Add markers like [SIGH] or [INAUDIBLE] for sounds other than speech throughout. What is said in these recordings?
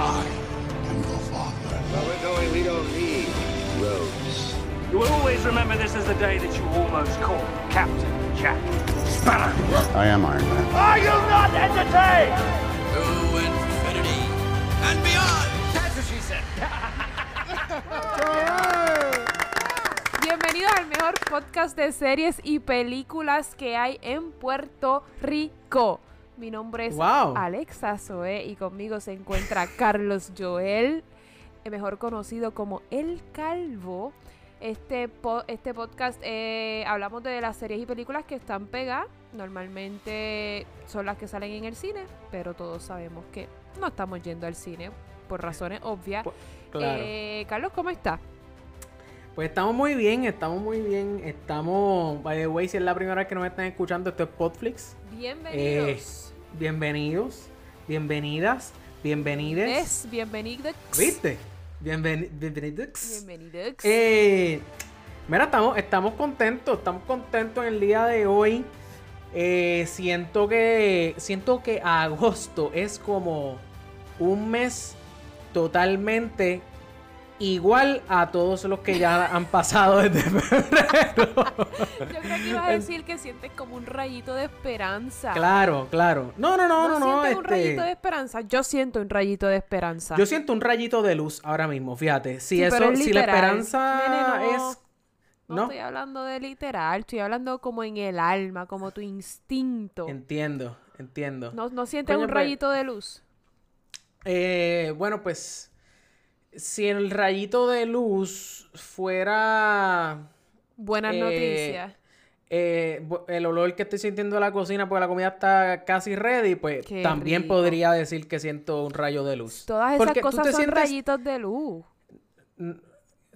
I am your father. Well, we're going. We don't need roads. You will always remember this as the day that you almost caught Captain Jack Sparrow. I am Iron Man. Are you not entertained? To infinity and beyond! That's what she said. [LAUGHS] Bienvenidos al mejor podcast de series y películas que hay en Puerto Rico. Mi nombre es Wow. Alexa Zoe y conmigo se encuentra [LAUGHS] Carlos Joel, eh, mejor conocido como El Calvo. Este, po- este podcast eh, hablamos de las series y películas que están pegadas. Normalmente son las que salen en el cine, pero todos sabemos que no estamos yendo al cine por razones obvias. Pu- Claro. Eh, Carlos, ¿cómo estás? Pues estamos muy bien, estamos muy bien. Estamos, by the way, si es la primera vez que nos están escuchando, esto es Podflix. Bienvenidos. Bienvenidos, bienvenidas, bienvenides. Es bienvenidos. ¿Viste? Bienveni- bienvenidos. Bienvenidos. Eh, mira, estamos, estamos contentos, estamos contentos en el día de hoy. Eh, siento que siento que agosto es como un mes totalmente igual a todos los que ya han pasado desde [LAUGHS] febrero. Yo creo que ibas a decir que sientes como un rayito de esperanza. claro, claro. No, no, no, no, no. sientes un este, rayito de esperanza? Yo siento un rayito de esperanza. Yo siento un rayito de luz ahora mismo, fíjate. Si Sí, eso, es si la esperanza Nene, no. es. no, ¿No? estoy hablando de literal, estoy hablando como en el alma, como tu instinto. Entiendo, entiendo. ¿No, no sientes Coño, un pues, rayito de luz? Eh, bueno, pues si el rayito de luz fuera Buenas eh, noticias. eh, el olor que estoy sintiendo en la cocina porque la comida está casi ready, pues Qué también rico. podría decir que siento un rayo de luz. Todas esas porque cosas son sientes- rayitos de luz.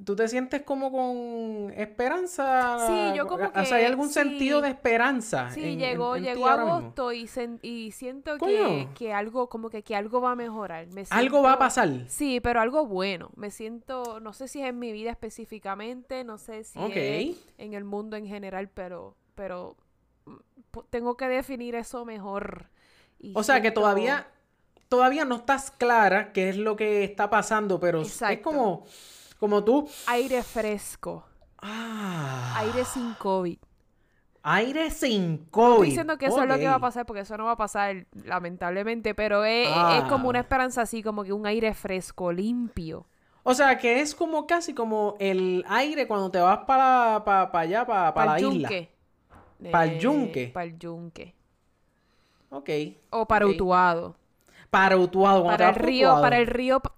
¿Tú te sientes como con esperanza? Sí, yo como O sea, ¿hay que algún sí. sentido de esperanza? Sí, en- llegó, en- llegó agosto y, sen- y siento que, que algo, como que, que algo va a mejorar. Me Algo va a pasar. Sí, pero algo bueno. Me siento, no sé si es en mi vida específicamente, no sé si es en el mundo en general, pero, pero mm, tengo que definir eso mejor. Y O sea, que todavía, todavía no estás clara qué es lo que está pasando, pero es como, como tú. Aire fresco, Ah, aire sin COVID. aire sin Estoy COVID. diciendo que eso es lo que va a pasar, porque eso no va a pasar, lamentablemente, pero es, es Ah. como una esperanza así, como que un aire fresco, limpio. O sea, que es como casi como el aire cuando te vas para, para, allá, para, para la Pa'l isla. yunque. Pa'l Eh, yunque. Pa'l yunque. Ok. O para Ok. Utuado. Para Utuado. Para el río, Utuado. para el río P-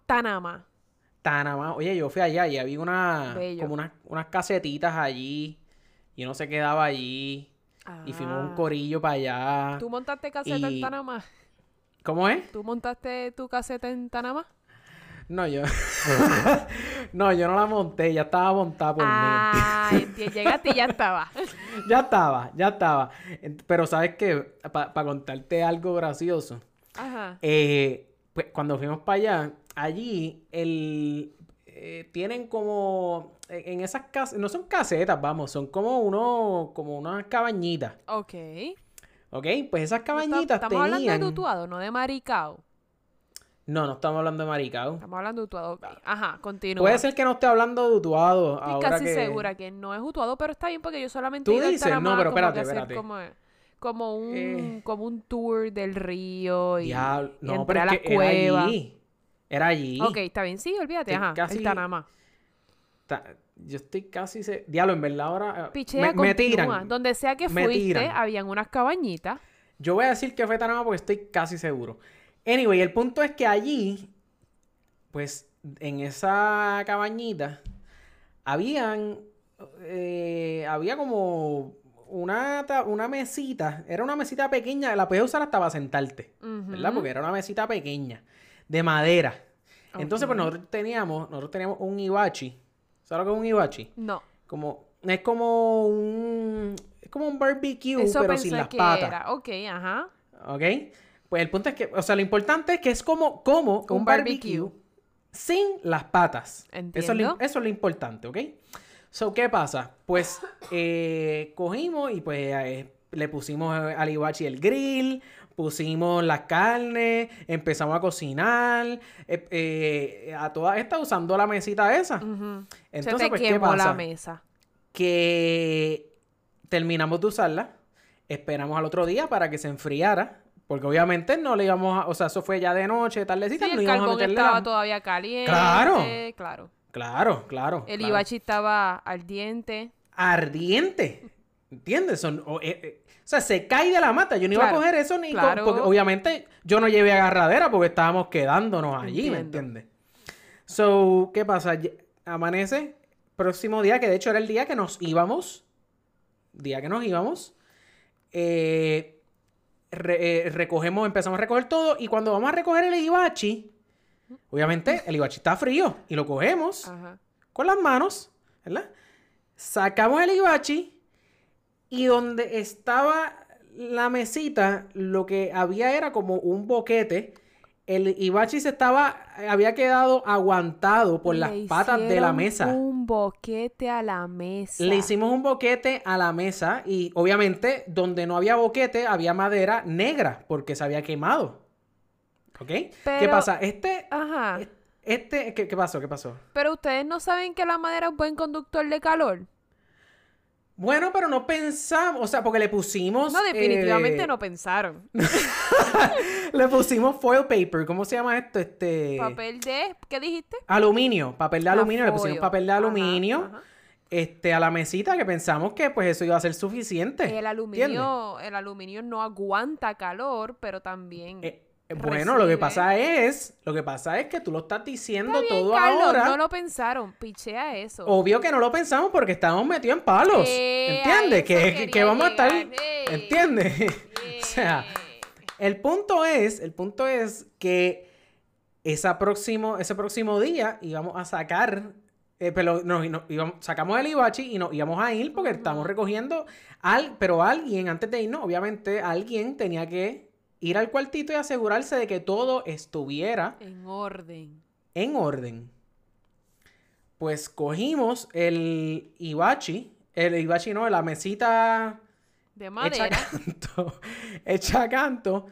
Tanama. Tanamá. Oye, yo fui allá y había una, Bello. como unas, unas casetitas allí. Y uno se quedaba allí. Y fuimos un Ah. corillo para allá. ¿Tú montaste caseta y- en Tanama? ¿Cómo es? ¿Tú montaste tu caseta en Tanama? No, yo. [LAUGHS] no, yo no la monté, ya estaba montada por mí. Ah, [LAUGHS] llegaste y ya estaba. [LAUGHS] Ya estaba, ya estaba. Pero sabes que, para contarte algo gracioso, Ajá. eh, pues cuando fuimos para allá, allí el, eh, tienen como eh, en esas casas, no son casetas, vamos, son como uno, como unas cabañitas, Ok. ¿ok? Pues esas No cabañitas Estamos hablando de Utuado, no de Maricao. No, no estamos hablando de Maricao. Estamos hablando de Utuado. ok. Ajá, continúa. Puede ser que no esté hablando de Utuado Estoy ahora casi que... segura que no es Utuado, pero está bien porque yo solamente Tú he ido al dices, no, Tanamá pero como espérate, hacer espérate. Como, como un, Eh. como un tour del río y, Diablo, y no, entré pero a es que cueva. era allí. Era allí. Ok, está bien, sí, olvídate, Estoy ajá, casi- el Tanamá. Ta- Yo estoy casi... Se... Diablo, en verdad ahora... eh, Pichea, me, tiran. Donde sea que Me fuiste, tiran. habían unas cabañitas. Yo voy a decir que fue Tanama porque estoy casi seguro. Anyway, el punto es que allí, pues, en esa cabañita, habían, eh, había como una, una mesita, era una mesita pequeña, la puedes usar hasta para sentarte, ¿verdad? Porque era una mesita pequeña, de madera. Entonces, pues nosotros teníamos, nosotros teníamos un ibachi. ¿Sabes lo que es un ibachi? No, Como, es como un, es como un barbecue, eso pero sin las que patas. era. Ok, ajá. ¿Ok? Pues el punto es que, o sea, lo importante es que es como, como un, Un barbecue, barbecue. sin las patas. Eso es, lo, Entiendo. eso es lo importante, ¿ok? So, ¿qué pasa? Pues eh, cogimos y pues eh, le pusimos al Iwachi el grill, pusimos las carnes, empezamos a cocinar, eh, eh, a todas estas usando la mesita esa. Entonces, Se te pues, ¿qué pasa? la mesa. que terminamos de usarla, esperamos al otro día para que se enfriara, porque obviamente no le íbamos a, o sea, eso fue ya de noche, tardecita, Sí, no el íbamos a carbón meterle estaba la- todavía caliente. Claro. Claro. Claro, claro. El claro. hibachi estaba ardiente. ardiente, ¿entiendes? Son, o, eh, o sea, se cae de la mata. Yo no iba a coger eso ni claro. porque obviamente yo no llevé agarradera porque estábamos quedándonos allí, ¿me entiendes? So, ¿qué pasa? Amanece, próximo día, que de hecho era el día que nos íbamos, día que nos íbamos, eh, re- eh, recogemos, empezamos a recoger todo y cuando vamos a recoger el hibachi, obviamente el hibachi está frío y lo cogemos Ajá. con las manos, ¿verdad? Sacamos el hibachi y donde estaba la mesita, lo que había era como un boquete. El hibachi se estaba, había quedado aguantado por las patas de la mesa. Un boquete a la mesa. Le hicimos un boquete a la mesa y obviamente donde no había boquete había madera negra porque se había quemado. ¿Ok? ¿Qué pasa? Este, Ajá. este, ¿qué, qué pasó? ¿Qué pasó? Pero ustedes no saben que la madera es un buen conductor de calor. Bueno, pero no pensamos, o sea, porque le pusimos... No, definitivamente eh, no pensaron. [LAUGHS] Le pusimos foil paper, ¿cómo se llama esto? Este... Papel de. ¿Qué dijiste? Aluminio, papel de Ah, aluminio, le pusimos papel de aluminio ajá. este, a la mesita que pensamos que pues eso iba a ser suficiente. El ¿entiendes? aluminio, el aluminio no aguanta calor, pero también. Eh, bueno, lo que pasa es, lo que pasa es que tú lo estás diciendo Está bien, todo Carlos, ahora. no lo pensaron. Pichea eso. Obvio que no lo pensamos porque estábamos metidos en palos. Eh, ¿Entiendes? Que, que- quería que vamos a estar. Eh. ¿Entiendes? [LAUGHS] o sea, el punto es, el punto es que esa próximo, ese próximo día íbamos a sacar, eh, pero nos, nos íbamos- sacamos el Ibachi y nos íbamos a ir porque estamos recogiendo, al, pero alguien, antes de irnos, obviamente alguien tenía que ir al cuartito y asegurarse de que todo estuviera En orden. en orden. Pues cogimos el Ibachi, el Ibachi no, la mesita De hecha madera. canto, [LAUGHS] hecha canto,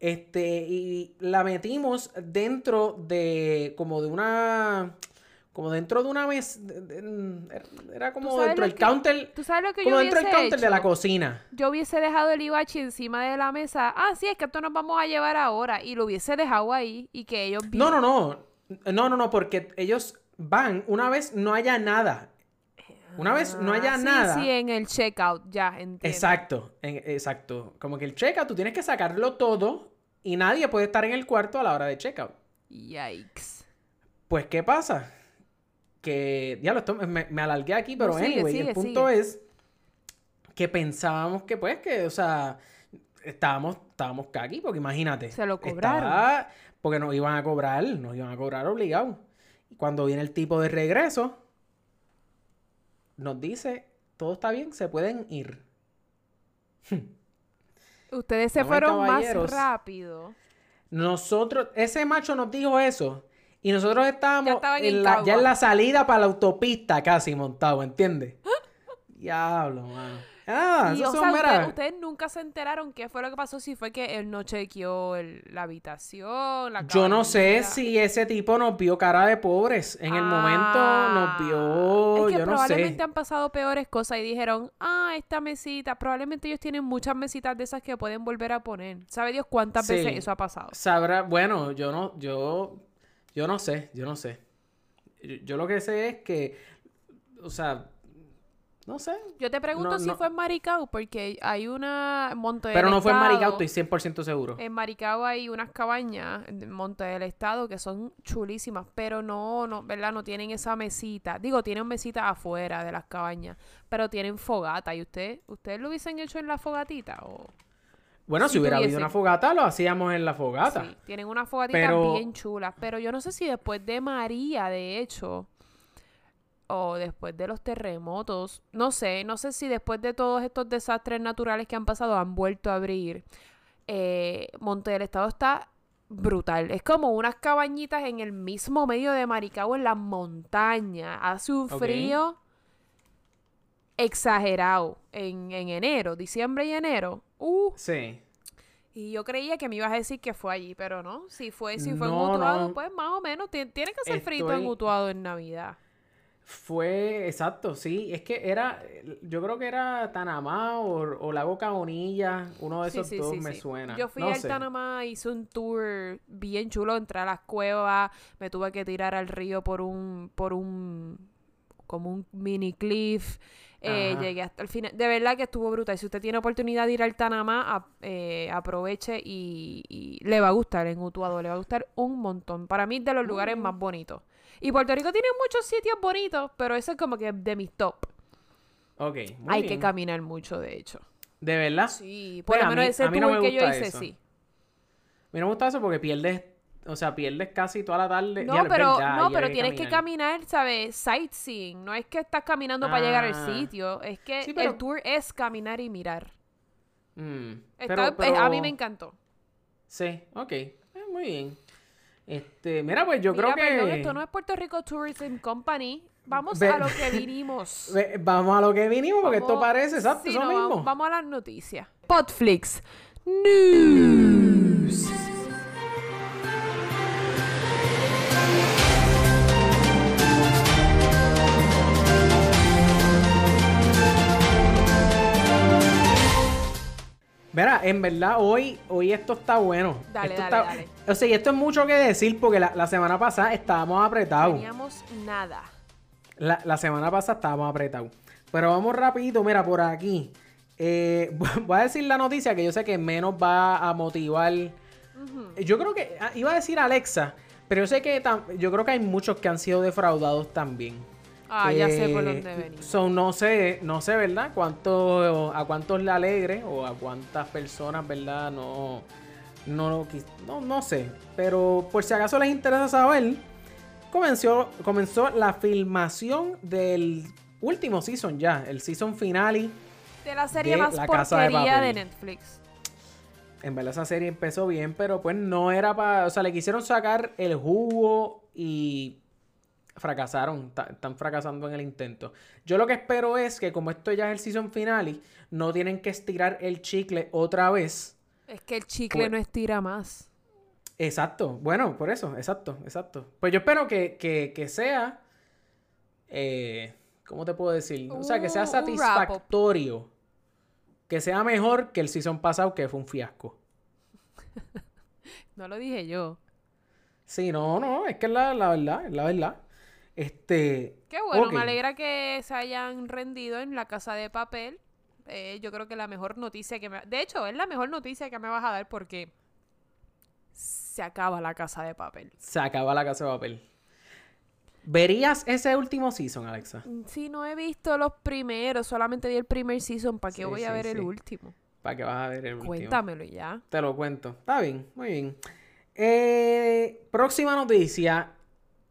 este, y la metimos dentro de, como de una, como dentro de una mesa, era como dentro del que- counter, ¿Tú sabes lo que como yo dentro del counter de la cocina. Yo hubiese dejado el ibachi encima de la mesa. Ah, sí, es que esto nos vamos a llevar ahora. Y lo hubiese dejado ahí y que ellos No, no, no, no, no, no, porque ellos van una vez no haya nada. Una vez no haya Ah, sí, nada. Sí, en el checkout, ya, entiendo. Exacto, en- exacto. Como que el checkout, tú tienes que sacarlo todo y nadie puede estar en el cuarto a la hora de checkout. Yikes. Pues, ¿qué pasa? Que, diablo, esto me, me alargué aquí, pero sigue, anyway, sigue, el punto sigue. es que pensábamos que, pues, que, o sea, estábamos, estábamos caqui, porque imagínate. Se lo cobraron. estaba- porque nos iban a cobrar, nos iban a cobrar obligado. Y cuando viene el tipo de regreso, nos dice, todo está bien, se pueden ir. [LAUGHS] Ustedes se fueron más rápido. Nosotros, ese macho nos dijo eso. Y nosotros estábamos en la, ya en la salida para la autopista casi montado, ¿entiendes? [GASPS] Diablo, mano. Ah, Y, o sea, mira, ustedes, nunca se enteraron qué fue lo que pasó, si fue que él no chequeó el- la habitación, la Yo no sé si ese tipo nos vio cara de pobres. En el momento nos vio, Ah, es que yo no probablemente sé. han pasado peores cosas y dijeron, ah, esta mesita, probablemente ellos tienen muchas mesitas de esas que pueden volver a poner. ¿Sabe Dios cuántas Sí. veces eso ha pasado? Sabrá, bueno, yo no, yo, yo no sé, yo no sé. Yo, yo lo que sé es que, o sea, no sé. Yo te pregunto No, si no. fue en Maricao, porque hay una Monte del Pero no fue en Maricao, estoy 100% seguro. En Maricao hay unas cabañas en Monte del Estado que son chulísimas, pero no, no, ¿verdad? No tienen esa mesita. Digo, tienen mesitas afuera de las cabañas, pero tienen fogata. ¿Y usted, ustedes lo hubiesen hecho en la fogatita? O... Bueno, si si hubiera habido una fogata, lo hacíamos en la fogata. Sí, tienen unas fogatitas Pero- bien chulas. Pero yo no sé si después de María, de hecho, o después de los terremotos, no sé, no sé si después de todos estos desastres naturales que han pasado han vuelto a abrir. Eh, Monte del Estado está brutal. Es como unas cabañitas en el mismo medio de Maricao, en las montañas. Hace un frío exagerado en, en enero, diciembre y enero. Uh, Sí. Y yo creía que me ibas a decir que fue allí, pero no. Si fue, si fue No, en Utuado, no. pues más o menos. Ti- Tiene que ser frito en Utuado en Navidad. Fue, exacto, sí. Es que era, yo creo que era Tanamá o, o Lago Caonilla. Uno de esos sí, dos sí, me suena. Yo fui No al sé. Tanamá, hice un tour bien chulo, entré a las cuevas, me tuve que tirar al río por un, por un, como un mini cliff. Eh, llegué hasta el final. De verdad que estuvo brutal. Si usted tiene oportunidad de ir al Tanamá, a- eh, aproveche y, y le va a gustar en Utuado, le va a gustar un montón. Para mí es de los lugares más bonitos. Y Puerto Rico tiene muchos sitios bonitos, pero eso es como que de mis top. Ok, muy Hay que caminar mucho, de hecho. ¿De verdad? Sí, Pues por lo a menos mí- ese mí no tour me que yo hice, eso. sí. A mí no me gusta eso porque pierdes, o sea, pierdes casi toda la tarde. No, Ya, pero, no, ya pero tienes que caminar. ¿sabes? Sightseeing. No es que estás caminando para llegar al Ah. sitio. Es que Sí, pero- el tour es caminar y mirar. Mm, Está- pero- eh, A mí me encantó. Sí, ok. Eh, muy bien. Este, mira, pues yo Mira, creo que... perdón, esto no es Puerto Rico Tourism Company. Vamos Ve- a lo que [LAUGHS] vinimos. Ve- Vamos a lo que vinimos, porque esto parece exacto sí, eso no, mismo. Vamos, vamos a las noticias. Podflix News. Mira, en verdad, hoy, hoy esto está bueno. Dale, Esto dale, está- dale. O sea, y esto es mucho que decir porque la, la semana pasada estábamos apretados. Teníamos nada. La, la semana pasada estábamos apretados. Pero vamos rapidito, mira, por aquí. Eh, [LAUGHS] voy a decir la noticia que yo sé que menos va a motivar. Yo creo que ah, iba a decir Alexa, pero yo sé que yo creo que hay muchos que han sido defraudados también. Ah, ya sé por Eh, dónde venimos. So, no sé, no sé, ¿verdad? Cuánto, a cuántos le alegre o a cuántas personas, ¿verdad? No, no, no, no sé. Pero por si acaso les interesa saber, comenzó, comenzó la filmación del último season ya, el season finale. De la serie de más La de. Netflix. En verdad esa serie empezó bien, pero pues no era para... O sea, le quisieron sacar el jugo y fracasaron. Están fracasando en el intento. Yo lo que espero es que como esto ya es el season finale, no tienen que estirar el chicle otra vez. Es que el chicle Pues- no estira más. Exacto. Bueno, por eso. Exacto, exacto. Pues yo espero que, que, que sea... eh, ¿Cómo te puedo decir? O sea, que sea satisfactorio. Que sea mejor que el season pasado, que fue un fiasco. [LAUGHS] No lo dije yo. Sí, no, no, es que es la, la verdad, es la verdad. Este. Qué bueno, me alegra que se hayan rendido en la casa de papel. Eh, yo creo que la mejor noticia que me... De hecho, es la mejor noticia que me vas a dar porque se acaba la casa de papel. Se acaba la casa de papel. ¿Verías ese último season, Alexa? Mm, Sí, no he visto los primeros, solamente vi el primer season. ¿Para qué Sí, voy a sí, ver el último? Para que vas a ver el último. Cuéntamelo ya. Te lo cuento. Está bien, muy bien. Eh, próxima noticia.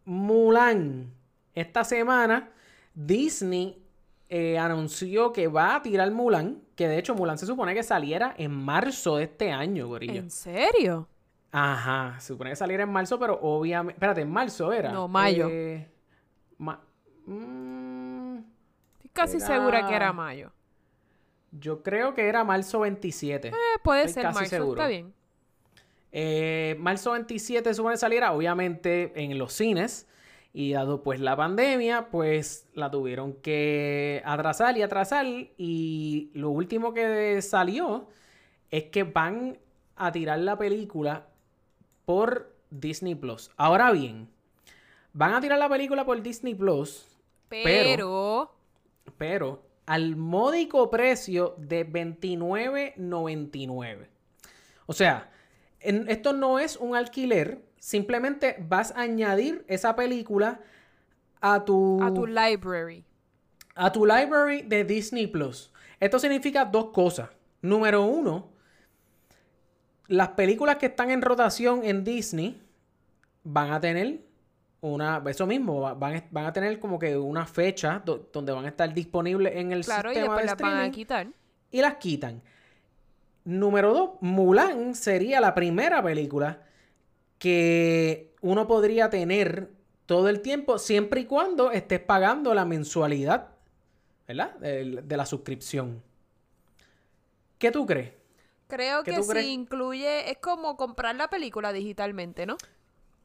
Mulan. Esta semana Disney eh, anunció que va a tirar Mulan. Que de hecho Mulan se supone que saliera en marzo de este año, gorillo. ¿En serio? Ajá, se supone que saliera en marzo, pero obviamente... Espérate, en marzo era. No, mayo. Eh, ma- mm, Estoy casi Era- segura que era mayo. yo creo que era marzo 27. Eh, puede Estoy ser marzo, seguro. está bien. Eh, marzo 27 se supone saliera, obviamente, en los cines. Y dado pues la pandemia, pues la tuvieron que atrasar y atrasar. Y lo último que salió es que van a tirar la película por Disney Plus. Ahora bien, van a tirar la película por Disney Plus, Pero... pero al módico precio de $29.99. O sea, en- esto no es un alquiler, simplemente vas a añadir esa película a tu, A tu library. a tu library de Disney Plus. Esto significa dos cosas. Número uno, las películas que están en rotación en Disney van a tener una, eso mismo, va- van, a- van a tener como que una fecha do- donde van a estar disponibles en el Claro, y sistema después de las van a streaming quitar. y las quitan. Número dos, Mulan sería la primera película que uno podría tener todo el tiempo siempre y cuando estés pagando la mensualidad, ¿verdad? De, de la suscripción. ¿Qué tú crees? Creo ¿Qué que crees? incluye, es como comprar la película digitalmente, ¿no?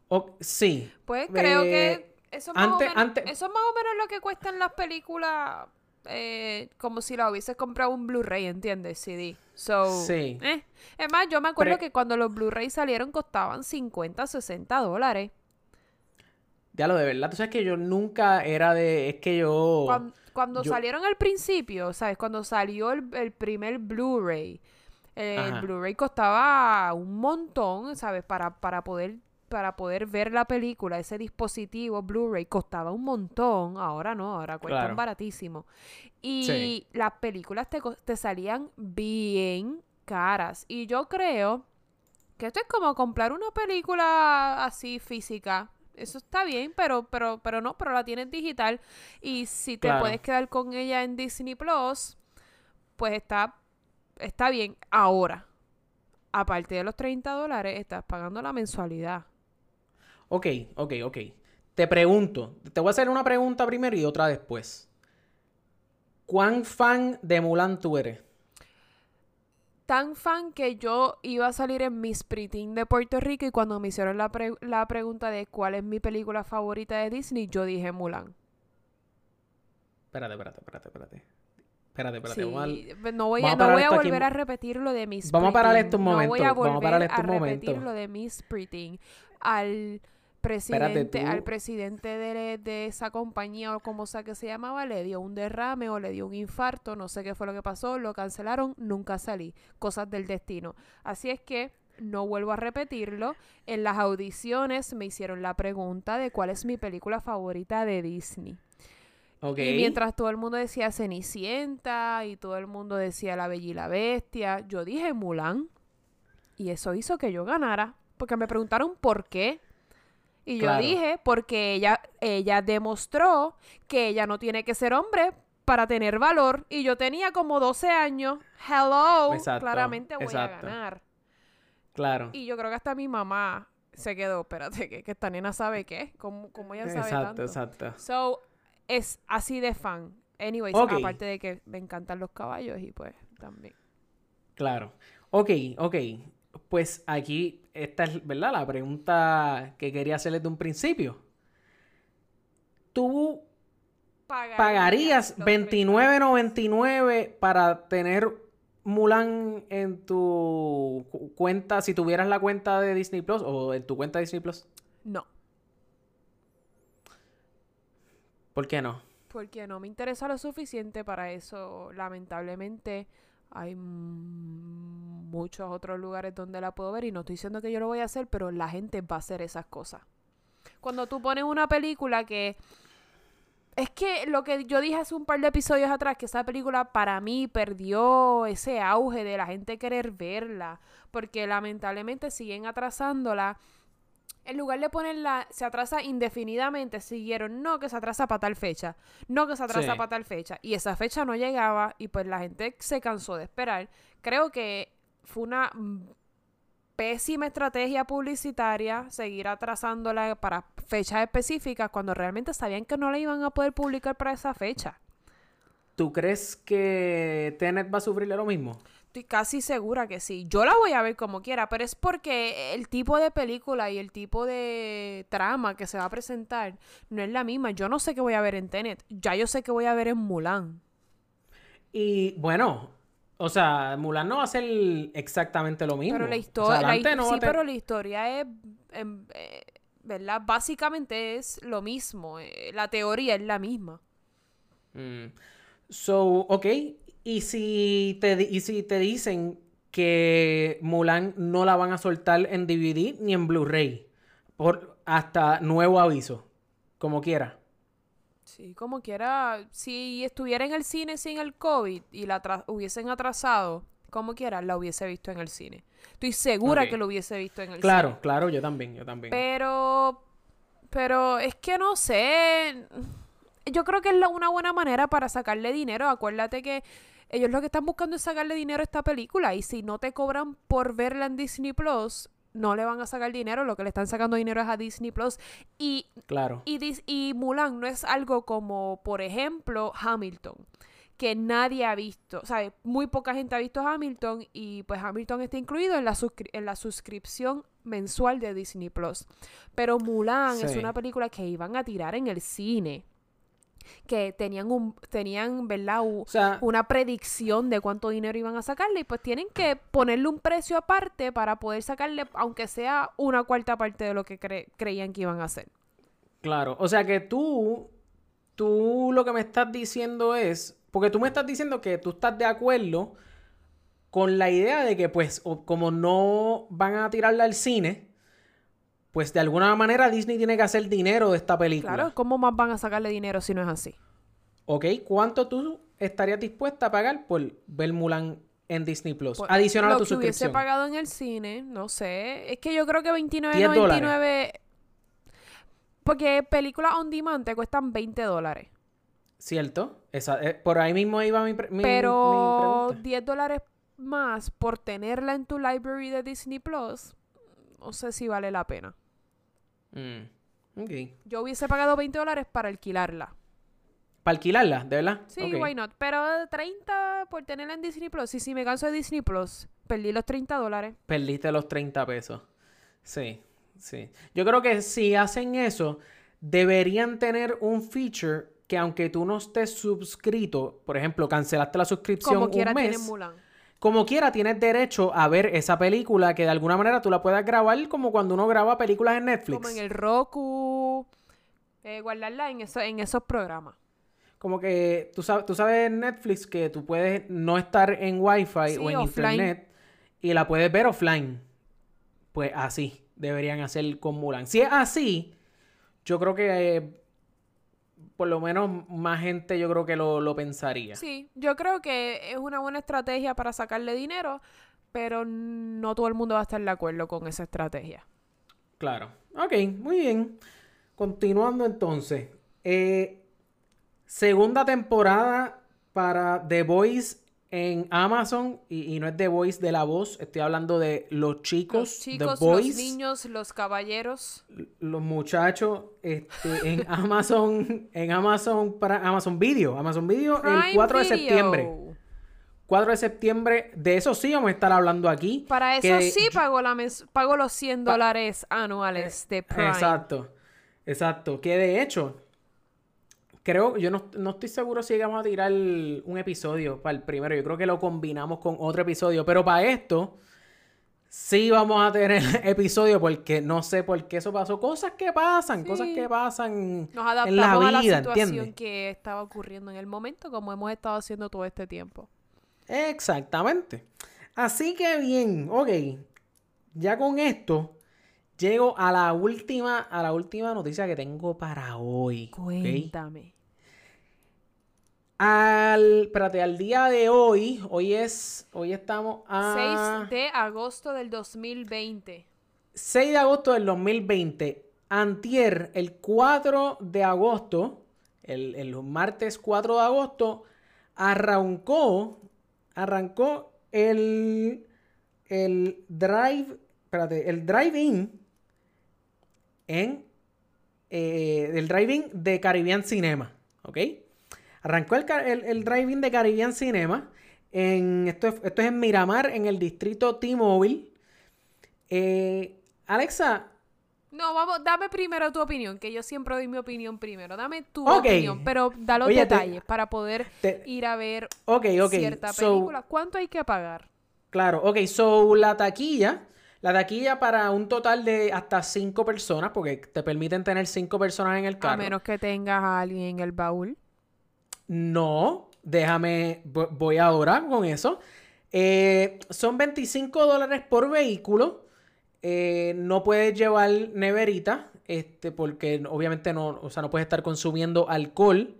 O- sí. Pues creo Eh, que eso es, más antes- o menos, antes- eso es más o menos lo que cuestan las películas, eh, como si la hubieses comprado un Blu-ray, ¿entiendes? CD. So, Sí. eh. Es más, yo me acuerdo Pre- que cuando los Blu-ray salieron costaban 50, 60 dólares. Ya lo de verdad, tú sabes que yo nunca era de. Es que yo. Cuando, cuando yo- salieron al principio, ¿sabes? Cuando salió el, el primer Blu-ray, el. Blu-ray costaba un montón, ¿sabes? Para, para poder para poder ver la película, ese dispositivo Blu-ray costaba un montón, ahora no, ahora cuestan Claro. baratísimo. Y Sí. las películas te, te salían bien caras. Y yo creo que esto es como comprar una película así física. Eso está bien, pero, pero, pero no, pero la tienes digital. Y si te Claro. puedes quedar con ella en Disney Plus, pues está, está bien. Ahora, aparte de los 30 dólares, estás pagando la mensualidad. Ok, ok, ok. Te pregunto. Te voy a hacer una pregunta primero y otra después. ¿Cuán fan de Mulan tú eres? Tan fan que yo iba a salir en Miss Pretty de Puerto Rico y cuando me hicieron la, pre- la pregunta de cuál es mi película favorita de Disney, yo dije Mulan. Espérate, espérate, espérate, espérate. Espérate, espérate. Sí, vamos no voy vamos a, a no voy a aquí volver a repetir lo de Miss Vamos a parar esto un No voy a momento, vamos a volver parar esto un repetir momento. lo de Miss Pretty. Al presidente, al presidente de, de esa compañía o como sea que se llamaba, le dio un derrame o le dio un infarto, no sé qué fue lo que pasó, lo cancelaron, nunca salí. Cosas del destino. Así es que no vuelvo a repetirlo. En las audiciones me hicieron la pregunta de cuál es mi película favorita de Disney. Y mientras todo el mundo decía Cenicienta y todo el mundo decía La Bella y la Bestia, yo dije Mulan. Y eso hizo que yo ganara. Porque me preguntaron por qué. Y Claro. yo dije, porque ella, ella demostró que ella no tiene que ser hombre para tener valor. Y yo tenía como 12 años. Hello. Exacto, claramente voy exacto. a ganar. Claro. Y yo creo que hasta mi mamá se quedó. Espérate, que, que esta nena sabe qué. ¿Cómo, cómo ella sabe Exacto, tanto? exacto. So, es así de fan. Anyways, aparte de que me encantan los caballos y pues también. Claro. Ok, ok. Pues aquí, esta es, ¿verdad? La pregunta que quería hacerles de un principio. ¿Tú pagarías los 29.99 para tener Mulan en tu cu- cuenta, si tuvieras la cuenta de Disney Plus o en tu cuenta de Disney Plus? No, ¿Por qué no? porque no me interesa lo suficiente para eso. Lamentablemente hay muchos otros lugares donde la puedo ver y no estoy diciendo que yo lo voy a hacer, pero la gente va a hacer esas cosas. Cuando tú pones una película que... Es que lo que yo dije hace un par de episodios atrás, que esa película para mí perdió ese auge de la gente querer verla, porque lamentablemente siguen atrasándola. En lugar de ponerla, se atrasa indefinidamente, siguieron, no, que se atrasa para tal fecha, no, que se atrasa Sí. para tal fecha. Y esa fecha no llegaba y pues la gente se cansó de esperar. Creo que fue una mm, pésima estrategia publicitaria seguir atrasándola para fechas específicas cuando realmente sabían que no la iban a poder publicar para esa fecha. ¿Tú crees que Tenet va a sufrir lo mismo? Estoy casi segura que sí. Yo la voy a ver como quiera, pero es porque el tipo de película y el tipo de trama que se va a presentar no es la misma. Yo no sé qué voy a ver en Tenet. Ya yo sé que voy a ver en Mulan. Y bueno, o sea, Mulan no va a ser exactamente lo mismo. Pero la O sea, historia... no sí, pero la historia es... em, eh, ¿Verdad? Básicamente es lo mismo. eh, la teoría es la misma. Mm. So, ok. Y si te, y si te dicen que Mulan no la van a soltar en DVD ni en Blu-ray. Por hasta nuevo aviso. Como quiera. Sí, como quiera, si estuviera en el cine sin el COVID y la hubiesen atrasado, como quiera, la hubiese visto en el cine. Estoy segura que lo hubiese visto en el Claro, cine. claro, yo también, yo también. Pero, pero es que no sé. Yo creo que es la- una buena manera para sacarle dinero. Acuérdate que ellos lo que están buscando es sacarle dinero a esta película. Y si no te cobran por verla en Disney Plus, no le van a sacar dinero. Lo que le están sacando dinero es a Disney Plus. Y Claro. y, dis- y Mulan no es algo como, por ejemplo, Hamilton, que nadie ha visto, ¿sabes? Muy poca gente ha visto Hamilton y pues Hamilton está incluido en la, suscri- en la suscripción mensual de Disney Plus. Pero Mulan es una película que iban a tirar en el cine. Que tenían un, tenían, ¿verdad? U- O sea, una predicción de cuánto dinero iban a sacarle y pues tienen que ponerle un precio aparte para poder sacarle, aunque sea una cuarta parte de lo que cre- creían que iban a hacer. claro. O sea que tú, tú lo que me estás diciendo es, porque tú me estás diciendo que tú estás de acuerdo con la idea de que pues o- como no van a tirarla al cine, pues de alguna manera Disney tiene que hacer dinero de esta película. Claro, ¿cómo más van a sacarle dinero si no es así? ¿Ok? ¿Cuánto tú estarías dispuesta a pagar por ver Mulan en Disney Plus? Pues, Adicional a lo tu que hubiese suscripción. pagado en el cine, no sé. Es que yo creo que 10 29.99 porque películas on demand te cuestan 20 dólares. ¿Cierto? Esa, eh, por ahí mismo iba mi, mi- mi Pero pregunta. 10 dólares más por tenerla en tu library de Disney Plus, no sé si vale la pena. Mm. Yo hubiese pagado 20 dólares para alquilarla. Para alquilarla, ¿de verdad? Sí, why not? Pero 30 por tenerla en Disney Plus. Y si me canso de Disney Plus, perdí los 30 dólares. Perdiste los 30 pesos. Sí, sí. Yo creo que si hacen eso, deberían tener un feature que aunque tú no estés suscrito, por ejemplo, cancelaste la suscripción Como un quiera mes, Mulan. Como quiera tienes derecho a ver esa película que de alguna manera tú la puedas grabar como cuando uno graba películas en Netflix. Como en el Roku. eh, guardarla en, eso, en esos programas. Como que tú sabes, tú sabes en Netflix que tú puedes no estar en Wi-Fi Sí, o en offline. Internet y la puedes ver offline. Pues así deberían hacer con Mulan. Si es así, yo creo que eh, por lo menos más gente yo creo que lo, lo pensaría. Sí, yo creo que es una buena estrategia para sacarle dinero, pero no todo el mundo va a estar de acuerdo con esa estrategia. Claro. Ok, muy bien. Continuando entonces. Eh, segunda temporada para The Voice en Amazon. Y, y no es The Voice de la voz. Estoy hablando de los chicos. Los chicos, The Boys. los niños, los caballeros. Los muchachos este, en [LAUGHS] Amazon. En Amazon para Amazon Video. Amazon Video el Prime 4 de septiembre. 4 de septiembre. De eso sí vamos a estar hablando aquí. Para eso que sí pago, la mes- pago los 100 dólares anuales de Prime. Exacto, exacto. Que de hecho, creo, yo no, no estoy seguro si llegamos a tirar un episodio para el primero. Yo creo que lo combinamos con otro episodio. Pero para esto, sí vamos a tener [LAUGHS] episodio porque no sé por qué eso pasó. Cosas que pasan, cosas que pasan Nos adaptamos en la a la vida, situación ¿entiendes? que estaba ocurriendo en el momento, como hemos estado haciendo todo este tiempo. Exactamente. Así que bien, ok. Ya con esto llego a la última, a la última noticia que tengo para hoy. Cuéntame. Al, espérate, al día de hoy, hoy es, hoy estamos a 6 de agosto del 2020. 6 de agosto del 2020. Antier, el 4 de agosto, el, el martes 4 de agosto, arrancó, arrancó el, el drive, espérate, el drive-in en, eh, el drive-in de Caribbean Cinema, ¿ok? Arrancó el, el, el drive-in de Caribbean Cinema. En, esto, es, esto es en Miramar, en el distrito T-Mobile. Eh, Alexa, No, vamos, dame primero tu opinión, que yo siempre doy mi opinión primero. Dame tu opinión, pero da los Oye, te- detalles para poder te- ir a ver ok, ok. cierta so- película. ¿Cuánto hay que pagar? Claro, ok, so la taquilla, la taquilla para un total de hasta cinco personas, porque te permiten tener cinco personas en el A carro. menos que tengas a alguien en el baúl. No, déjame, vo- voy ahora con eso. Eh, son 25 dólares por vehículo. Eh, no puedes llevar neverita, este, porque obviamente no, o sea, no puedes estar consumiendo alcohol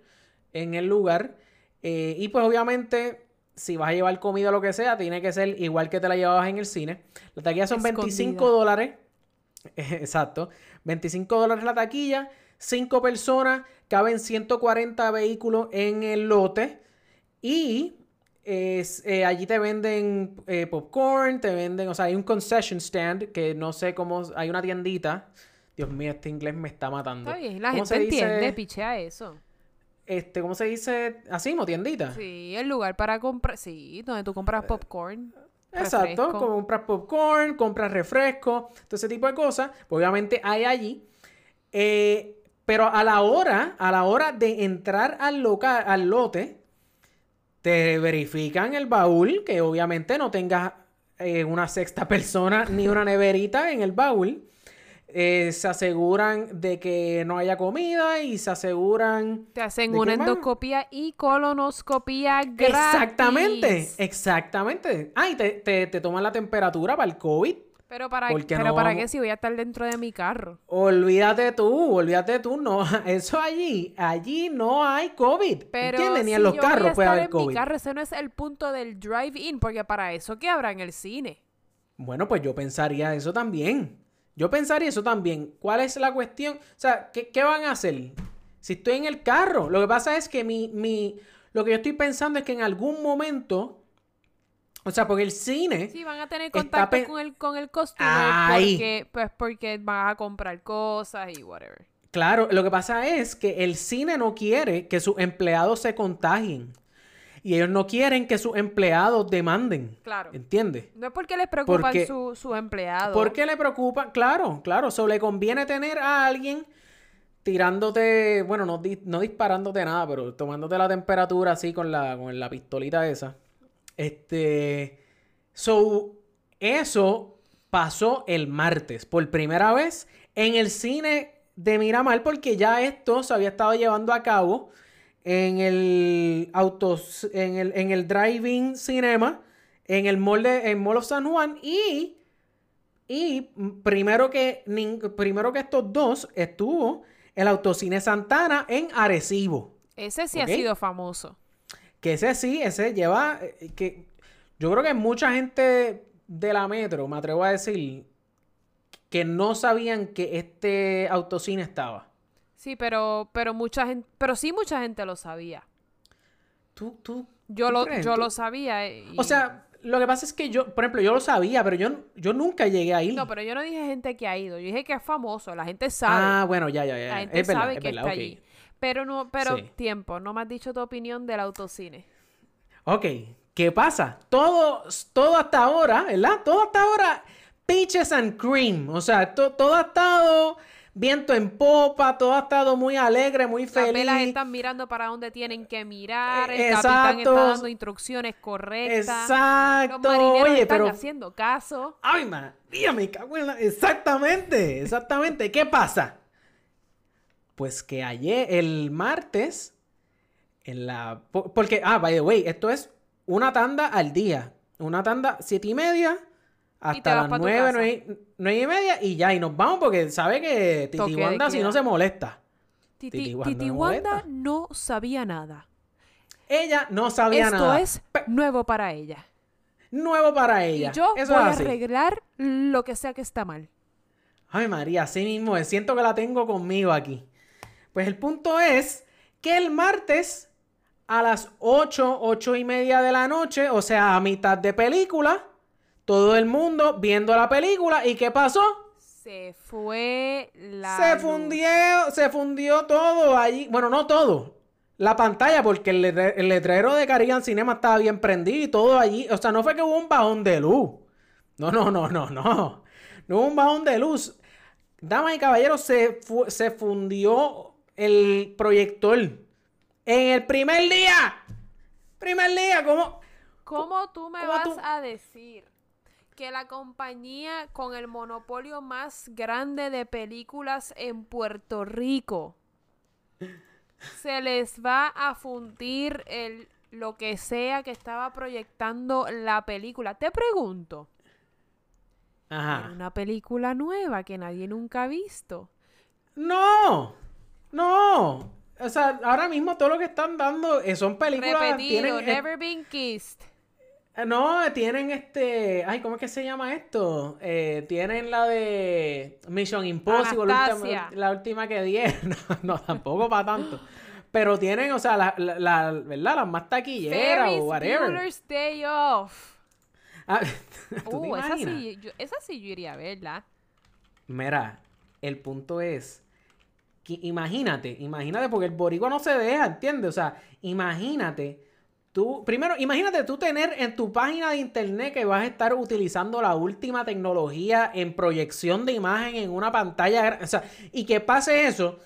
en el lugar. Eh, y pues obviamente, si vas a llevar comida o lo que sea, tiene que ser igual que te la llevabas en el cine. La taquilla son 25 Escondida. dólares. [LAUGHS] Exacto. 25 dólares la taquilla. 5 personas. Caben 140 vehículos en el lote. Y es, eh, allí te venden eh, popcorn, te venden, o sea, hay un concession stand que no sé cómo, hay una tiendita. Dios mío, este inglés me está matando. Está bien, la ¿Cómo gente entiende, pichea eso. Este, ¿cómo se dice? Así, mismo, tiendita. Sí, el lugar para comprar. Sí, donde tú compras popcorn. Exacto, refresco. compras popcorn, compras refresco, todo ese tipo de cosas. obviamente hay allí. Eh, pero a la hora, a la hora de entrar al local, al lote, te verifican el baúl, que obviamente no tengas eh, una sexta [LAUGHS] persona ni una neverita en el baúl. Eh, se aseguran de que no haya comida y se aseguran Te hacen ¿De una más? endoscopía y colonoscopía gratis. Exactamente, exactamente. Ah, y te, te, te toman la temperatura para el COVID. Pero para, ¿Por qué pero no para qué si voy a estar dentro de mi carro. Olvídate tú, olvídate tú, no, [LAUGHS] eso allí, allí no hay COVID, Pero ¿entiendes? Ni si en los yo voy a carros puede estar haber en mi COVID. carro, ese no es el punto del drive-in, porque para eso que habrá en el cine. Bueno, pues yo pensaría eso también. Yo pensaría eso también. ¿Cuál es la cuestión? O sea, ¿qué, qué van a hacer? Si estoy en el carro, lo que pasa es que mi, mi, lo que yo estoy pensando es que en algún momento, o sea, porque el cine, Sí, van a tener contacto con el, con el customer Ay. porque, pues, porque vas a comprar cosas y whatever. claro, lo que pasa es que el cine no quiere que sus empleados se contagien. Y ellos no quieren que sus empleados demanden. Claro. ¿Entiendes? No es porque les preocupan Porque- su- sus empleados. ¿Por qué le preocupa? Claro, claro. So, le conviene tener a alguien tirándote, bueno, no, no disparándote nada, pero tomándote la temperatura así con la, con la pistolita esa. Este. So, eso pasó el martes, por primera vez en el cine de Miramar, porque ya esto se había estado llevando a cabo en el autos, en el, en el drive-in cinema, en el mall de, en Mall of San Juan y y primero que, primero que estos dos estuvo el Autocine Santana en Arecibo. Ese sí ha sido famoso. Que ese sí, ese lleva. eh, que Yo creo que mucha gente de la metro, me atrevo a decir, que no sabían que este autocine estaba. Sí, pero, pero mucha gente, pero sí mucha gente lo sabía. ¿Tú, tú? Yo tú lo, crees? yo ¿Tú- lo sabía. y- O sea, lo que pasa es que yo, por ejemplo, yo lo sabía, pero yo, yo nunca llegué a ir. No, pero yo no dije gente que ha ido. Yo dije que es famoso. La gente sabe. Ah, bueno, ya, ya, ya. la gente es verdad, sabe es que verdad, está allí. Pero no, pero Sí. tiempo. No me has dicho tu opinión del autocine. Ok, ¿qué pasa? Todo, todo hasta ahora, ¿verdad? Todo hasta ahora, peaches and cream. O sea, to- todo ha estado viento en popa, todo ha estado muy alegre, muy Las feliz. velas están mirando para donde tienen que mirar. El Eh, capitán está dando instrucciones correctas. Los Exacto. marineros Oye, están pero... haciendo caso. Ay, María, me cago en la... Exactamente, exactamente. ¿Qué pasa? Pues que ayer, el martes, en la... po- Porque, ah, by the way, esto es una tanda al día. Una tanda siete y media hasta las nueve, nueve, y media y ya, y nos vamos porque sabe que Titi Wanda si no se molesta. Titi, Titi Wanda Titi no Wanda molesta. no sabía nada. Ella no sabía Esto nada. es Pe- nuevo para ella. nuevo para ella. Y yo Eso voy es a arreglar lo que sea que está mal. Ay, María, así mismo es. Siento que la tengo conmigo aquí. Pues el punto es que el martes a las 8, 8 y media de la noche, o sea, a mitad de película, todo el mundo viendo la película. ¿Y qué pasó? Se fue la. se luz. fundió, se fundió todo allí. Bueno, no todo. La pantalla, porque el, letre- el letrero de Caribbean Cinema estaba bien prendido y todo allí. O sea, no fue que hubo un bajón de luz. No, no, no, no, no. No hubo un bajón de luz. Damas y caballeros, se, fu- se fundió el proyector. En el primer día. Primer día, ¿cómo? ¿Cómo tú me ¿Cómo vas tú- a decir que la compañía con el monopolio más grande de películas en Puerto Rico se les va a fundir el lo que sea que estaba proyectando la película? Te pregunto. Ajá. una película nueva que nadie nunca ha visto. No, no. O sea, ahora mismo todo lo que están dando eh, son películas. Repetido, tienen, eh, Never Been Kissed. Eh, no, tienen este. Ay, ¿cómo es que se llama esto? Eh, tienen la de Mission Impossible, la última, Anastasia. la última que dieron. [LAUGHS] No, no, tampoco para tanto. Pero tienen, o sea, la, la, la- ¿verdad? Las más taquilleras Ferris o whatever. Bueller's Day Off. Ah, [LAUGHS] ¿tú te Uh, esa sí, yo, esa sí yo iría a verla. Mira, el punto es que imagínate, imagínate, porque el boricua no se deja, ¿entiendes? O sea, imagínate, tú, primero, imagínate tú tener en tu página de internet que vas a estar utilizando la última tecnología en proyección de imagen en una pantalla, o sea, y que pase eso.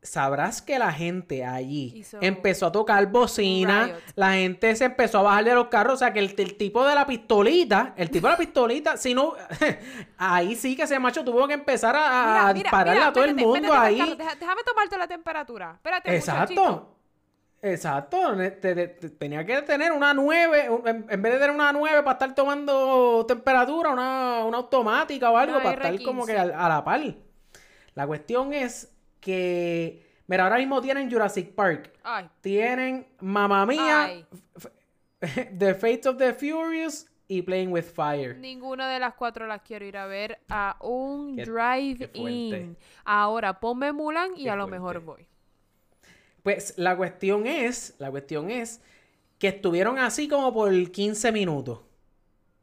Sabrás que la gente allí Hizo empezó a tocar bocina, riot. la gente se empezó a bajar de los carros, o sea que el, el tipo de la pistolita, el tipo de la [LAUGHS] pistolita, si no, [LAUGHS] ahí sí que ese macho tuvo que empezar a, a Mira, mira, dispararle mira, a todo el mundo ahí. carro, deja- déjame tomarte la temperatura. Espérate, muchachito. Exacto. Te- te- te- tenía que tener una 9, un- en, en vez de tener una 9 para estar tomando temperatura, una, una automática o algo, Una para estar como R15. que a, a la par. La cuestión es que, mira, ahora mismo tienen Jurassic Park, Ay, tienen Mamma Mía. [LAUGHS] The Fates of the Furious y Playing with Fire. ninguna de las cuatro las quiero ir a ver a un drive-in. Ahora ponme Mulan y Qué a lo fuerte. mejor voy. Pues la cuestión es, la cuestión es que estuvieron así como por 15 minutos.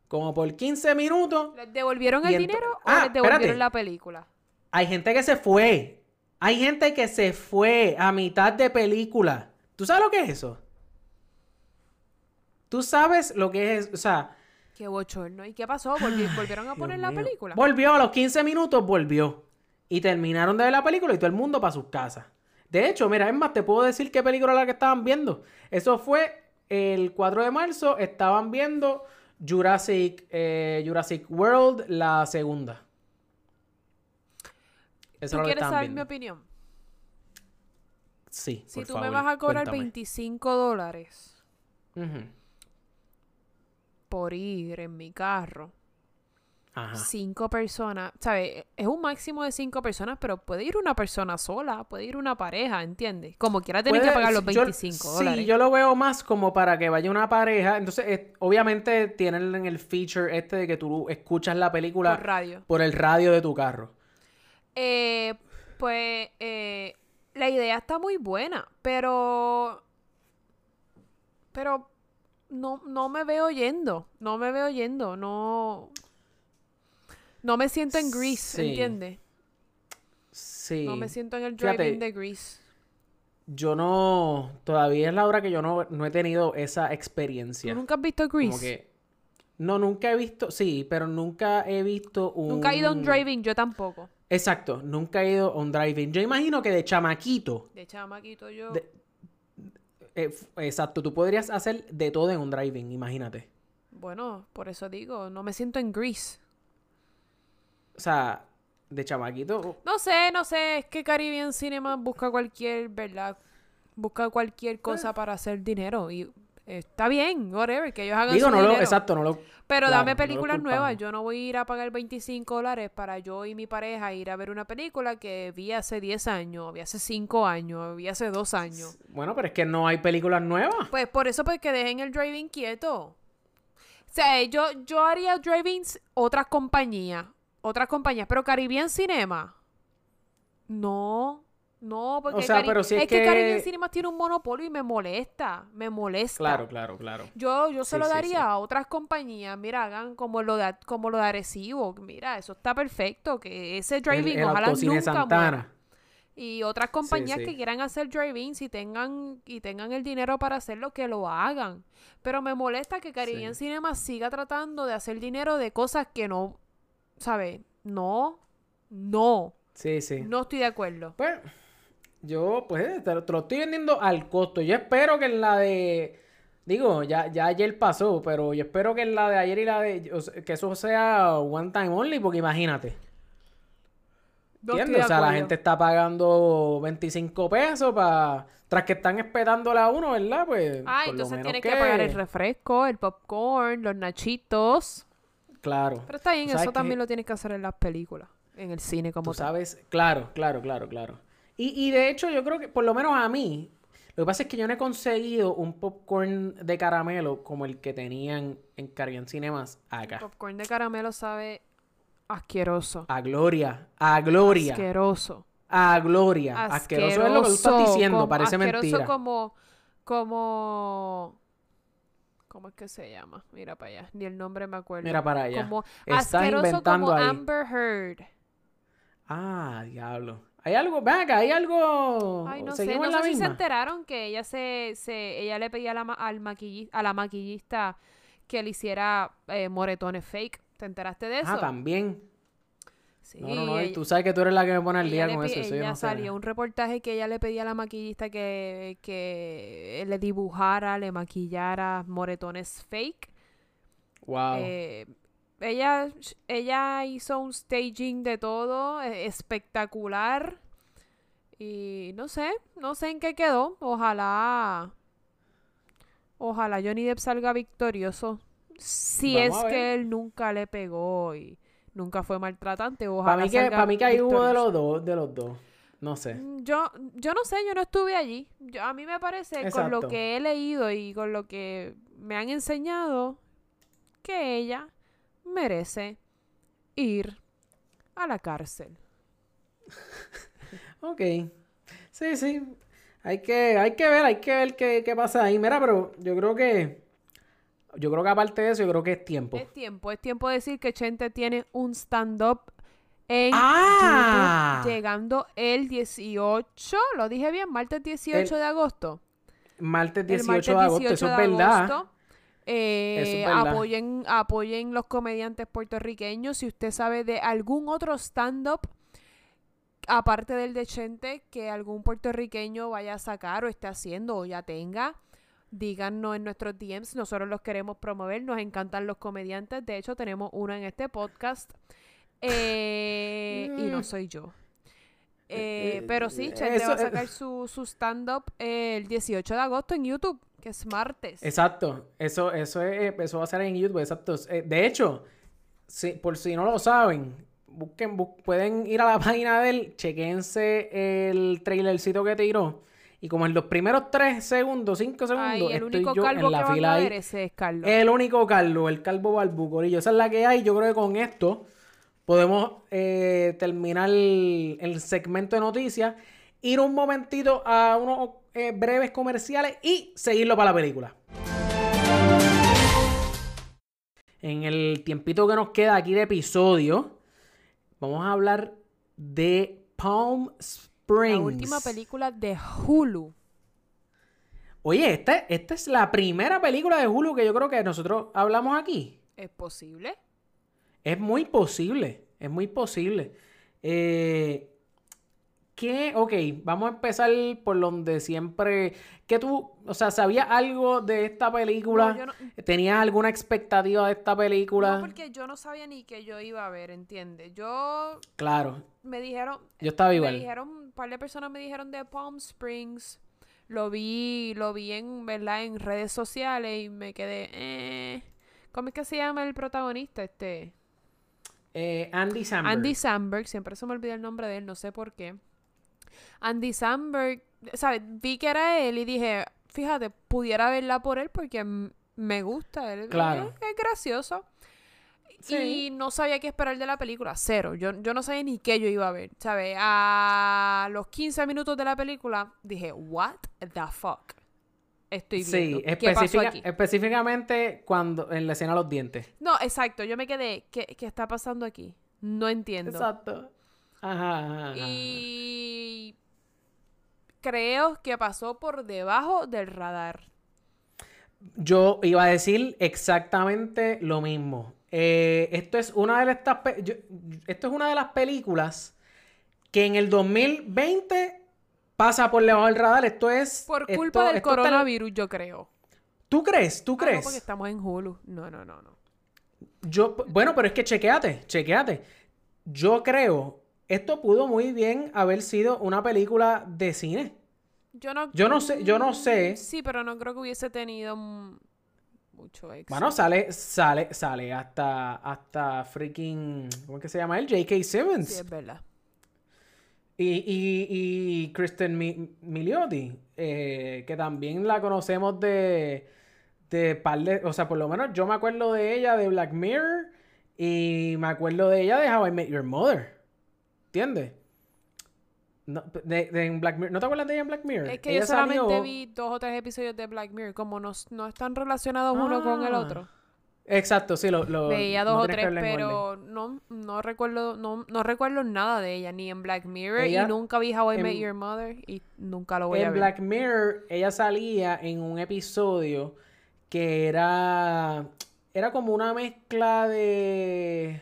Como por 15 minutos. ¿Les devolvieron el dinero o Ah, les devolvieron espérate. la película? Hay gente que se fue. Hay gente que se fue a mitad de película. ¿Tú sabes lo que es eso? ¿Tú sabes lo que es? O sea, Qué bochorno. ¿Y qué pasó? Volvi- ¿Volvieron a Dios poner la mío. película? Volvió a los 15 minutos, volvió. Y terminaron de ver la película y todo el mundo para sus casas. De hecho, mira, es más, te puedo decir qué película era la que estaban viendo. Eso fue el 4 de marzo, estaban viendo Jurassic, eh, Jurassic World, la segunda. Eso ¿Tú quieres saber mi opinión? Sí, Si por tú favor, me vas a cobrar cuéntame. 25 dólares por ir en mi carro, Ajá. cinco personas, ¿sabes? Es un máximo de cinco personas, pero puede ir una persona sola, puede ir una pareja, ¿entiendes? Como quiera tener que pagar los yo- 25 dólares. Sí, yo lo veo más como para que vaya una pareja. Entonces, eh, obviamente tienen el feature este de que tú escuchas la película Por radio. por el radio de tu carro. Eh, pues eh, la idea está muy buena, pero. Pero no, no me veo yendo. No me veo yendo. No. No me siento en Grease, Sí. ¿entiendes? Sí. No me siento en el driving de Grease. Yo no. Todavía es la hora que yo no, no he tenido esa ¿Tú experiencia. nunca has visto Grease? Como que. No, nunca he visto. Sí, pero nunca he visto un. Nunca he ido a un driving, yo tampoco. Exacto, nunca he ido a un driving. Yo imagino que de chamaquito. De chamaquito yo. De- eh, exacto, tú podrías hacer de todo en un driving, imagínate. Bueno, por eso digo, no me siento en Grease. O sea, de chamaquito. No sé, no sé, es que Caribbean Cinema busca cualquier, ¿verdad? Busca cualquier cosa para hacer dinero y está bien, whatever, que ellos hagan Digo, su no lo. dinero. Exacto, no lo. Pero claro, dame no lo películas nuevas, yo no voy a ir a pagar 25 dólares para yo y mi pareja ir a ver una película que vi hace 10 años, vi hace 5 años, vi hace 2 años. Bueno, pero es que no hay películas nuevas. Pues por eso pues que dejen el driving quieto. O sea, yo, yo haría drivings otras compañías, otras compañías, pero Caribbean Cinema, no, no, porque O sea, Cari- pero si es que... que- Caribbean Cinema tiene un monopolio y me molesta, me molesta. Claro, claro, claro. Yo, yo se Sí, lo daría sí. a otras compañías, mira, hagan como lo de como lo de Arecibo, mira, eso está perfecto, que ese driving ojalá nunca Santana. muera. Y otras compañías que quieran hacer drive-ins y tengan, y tengan el dinero para hacerlo, que lo hagan. Pero me molesta que Caribbean Cinema siga tratando de hacer dinero de cosas que no, ¿sabes? No, no, Sí, sí. no estoy de acuerdo. Pues, yo, pues, te, lo- te lo estoy vendiendo al costo. Yo espero que en la de. Digo, ya, ya ayer pasó, pero yo espero que en la de ayer y la de. o sea, que eso sea one time only, porque imagínate. ¿Entiendes? de O sea, la gente está pagando 25 pesos para. Tras que están esperándola a uno, ¿verdad? Pues. Ah, entonces tienes que... pagar el refresco, el popcorn, los nachitos. Claro. Pero está bien, eso también lo tienes que hacer en las películas, en el cine como Tú tal. sabes, claro, claro, claro, claro. Y, y de hecho, yo creo que, por lo menos a mí, lo que pasa es que yo no he conseguido un popcorn de caramelo como el que tenían en Caribbean Cinemas acá. Popcorn de caramelo sabe asqueroso. A Gloria, a Gloria, Asqueroso. a Gloria. Asqueroso, es lo que tú estás diciendo, como- parece asqueroso mentira. como, como, ¿cómo es que se llama? Mira para allá, ni el nombre me acuerdo. Mira para allá. Como Estás asqueroso inventando como ahí. Amber Heard. Ah, diablo. Hay algo, ven acá, hay algo. Ay, no sé, no sé si se enteraron que ella se, se ella le pedía a la, al maquilli- a la maquillista que le hiciera eh, moretones fake. ¿Te enteraste de eso? Ah, también. Sí, No, no, no. y Tú sabes que tú eres la que me pone al día con eso. eso yo ella no sé. salió un reportaje que ella le pedía a la maquillista que, que le dibujara, le maquillara moretones fake. Wow. Eh, ella, ella hizo un staging de todo, eh, espectacular. Y no sé, no sé en qué quedó. Ojalá. Ojalá Johnny Depp salga victorioso. Si Vamos es que él nunca le pegó y nunca fue maltratante. Para mí que, para mí que ahí hubo de los dos, de los dos. No sé. Mm, Yo, yo no sé, yo no estuve allí. Yo- a mí me parece, con lo que he leído y con lo que me han enseñado, que ella merece ir a la cárcel. [LAUGHS] Ok. Sí, sí. Hay que, hay que ver, hay que ver qué, qué pasa ahí. Mira, pero yo creo que. Yo creo que aparte de eso, yo creo que es tiempo. Es tiempo, es tiempo de decir que Chente tiene un stand-up en ¡Ah! YouTube llegando el 18, lo dije bien, martes 18 El- de agosto. Martes El 18 martes de agosto, 18 eso es de verdad. Eh, Eso es verdad. apoyen, apoyen los comediantes puertorriqueños. Si usted sabe de algún otro stand-up, aparte del de Chente, que algún puertorriqueño vaya a sacar o esté haciendo o ya tenga, díganos en nuestros DMs. Nosotros los queremos promover. Nos encantan los comediantes. De hecho, tenemos uno en este podcast. Eh, y no Mm. soy yo. Eh, Eh, pero sí, eh, Chente eso- va a eh. sacar su, su stand-up el 18 de agosto en YouTube, que es martes. Exacto. Eso, eso, es, eso va a ser en YouTube, exacto. Eh, De hecho, si, por si no lo saben, busquen, bu- pueden ir a la [LAUGHS] página de él, chequense el trailercito que tiró. Y como en los primeros 3 segundos, 5 segundos, Ay, el estoy único yo calvo en la que van fila a ahí. ver ese es Carlos. El único calvo, el calvo barbucorillo. Esa es la que hay. Yo creo que con esto podemos eh, terminar el, el segmento de noticias, ir un momentito a unos eh, breves comerciales y seguirlo para la película. En el tiempito que nos queda aquí de episodio, vamos a hablar de Palm Springs. La última película de Hulu. Oye, esta, esta es la primera película de Hulu que yo creo que nosotros hablamos aquí. ¿Es posible? Es muy posible, es muy posible. Eh, ¿Qué? Ok, vamos a empezar por donde siempre... ¿Qué tú, o sea, sabías algo de esta película? No, yo no- ¿Tenías alguna expectativa de esta película? No, porque yo no sabía ni que yo iba a ver, ¿entiendes? Yo Claro, me dijeron, yo estaba me igual. dijeron, un par de personas me dijeron de Palm Springs. Lo vi, lo vi en, ¿verdad? En redes sociales y me quedé, eh. ¿Cómo es que se llama el protagonista? Este. Eh, Andy Samberg. Andy Samberg, siempre se me olvida el nombre de él, no sé por qué. Andy Samberg, ¿sabes? Vi que era él y dije, fíjate, pudiera verla por él porque me gusta. Él Claro. es, es gracioso. Sí. Y no sabía qué esperar de la película, cero. Yo, yo no sabía ni qué yo iba a ver, ¿sabes? A los 15 minutos de la película dije, what the fuck estoy viendo? Sí, ¿Qué pasó aquí? específicamente cuando en la escena de los dientes. No, exacto, yo me quedé, ¿qué, qué está pasando aquí? No entiendo. Exacto. Ajá, ajá, ajá. Y creo que pasó por debajo del radar. Yo iba a decir exactamente lo mismo. Eh, esto es una de estas yo- esto es una de las películas que en el 2020 pasa por debajo del radar. Esto es Por esto- culpa del esto está- coronavirus, yo creo. ¿Tú crees? ¿Tú Ah, no, crees? porque estamos en Hulu. No, no, no, no. Yo, bueno, pero es que chequeate, chequeate. Yo creo, esto pudo muy bien haber sido una película de cine. Yo no, Yo no sé- yo no sé. Mm, Sí, pero no creo que hubiese tenido mucho éxito. Bueno, sale, sale, sale hasta, hasta freaking, ¿cómo es que se llama él? J.K. Simmons. Sí, es verdad. Y, y, y Kristen Mi- Milioti, eh, que también la conocemos de, de par de, o sea, por lo menos yo me acuerdo de ella de Black Mirror y me acuerdo de ella de How I Met Your Mother. ¿Entiendes? No, de, de en Black Mirror. ¿No te acuerdas de ella en Black Mirror? Es que Ella yo solamente salió- vi dos o tres episodios de Black Mirror. Como no, no están relacionados uno con el Ah. otro. Exacto, sí, lo, lo Veía no dos o tres, pero no, no recuerdo, no, no recuerdo nada de ella, ni en Black Mirror, Ella- y nunca vi How I Met Your Mother, y nunca lo voy a En. Black Mirror, ella salía en un episodio que era. Era como una mezcla de.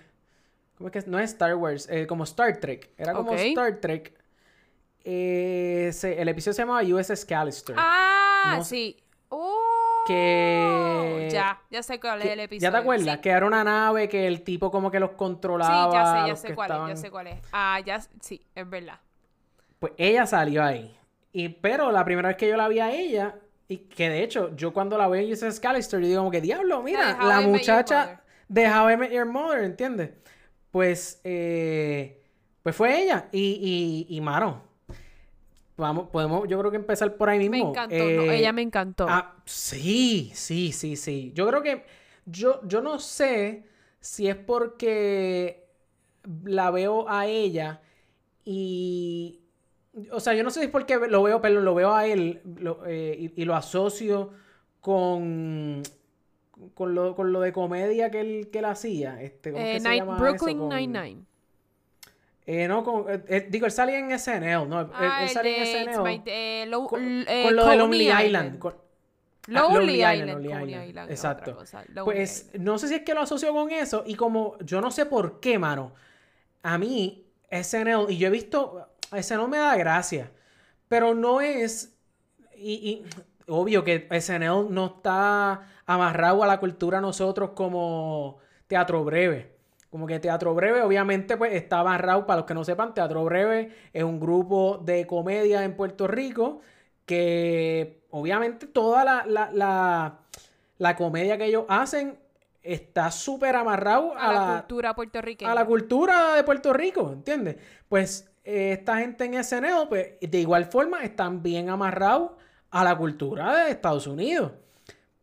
¿Cómo es que es? No es Star Wars, eh, como Star Trek. Era como. Star Trek. Eh, se- el episodio se llamaba USS Callister. Ah, No- sí. Oh, Que- Ya, ya sé cuál es el episodio. ¿Ya te acuerdas? Sí. Que era una nave que el tipo como que los Sí, controlaba. ya sé, ya sé cuál es, ya sé cuál es. Ah, ya, sí, es verdad. Pues ella salió ahí. Y, pero la primera vez que yo la vi a ella, y que de hecho, yo cuando la veo en USS Callister, yo digo como que diablo, mira, la muchacha Mother". de How I Met Your Mother, ¿entiendes? Pues, eh, pues fue ella. Y, y, y mano, vamos, podemos, yo creo que empezar por ahí mismo. Me encantó, no, Eh, ella me encantó. Ah, sí, sí, sí, sí. Yo creo que yo, yo no sé si es porque la veo a ella y... O sea, yo no sé si es porque lo veo, pero lo veo a él lo- eh, y, y lo asocio con, con, lo, con lo de comedia que él, que él hacía. Este, ¿cómo es Eh, que se Night- llama Brooklyn eso? Con- Nine-Nine. Eh, no, con, eh, eh, digo, él salía en SNL, ¿no? Él, Ah, él salía en SNL. My- eh, Lo- con, lo de Lonely Island. Island. con- Ah, Lonely Island, Lonely Island, Exacto. cosa, Pues no sé si es que lo asocio con eso y como yo no sé por qué, mano. A mí, SNL, y yo he visto, SNL me da gracia, pero no es, y, y obvio que SNL no está amarrado a la cultura nosotros como teatro breve. Como que Teatro Breve, obviamente, pues está amarrado, para los que no sepan, Teatro Breve es un grupo de comedia en Puerto Rico que obviamente toda la, la, la, la comedia que ellos hacen está súper amarrado a, la, cultura puertorriqueña. a la cultura de Puerto Rico, ¿entiendes? Pues eh, esta gente en SNL, pues de igual forma están bien amarrados a la cultura de Estados Unidos.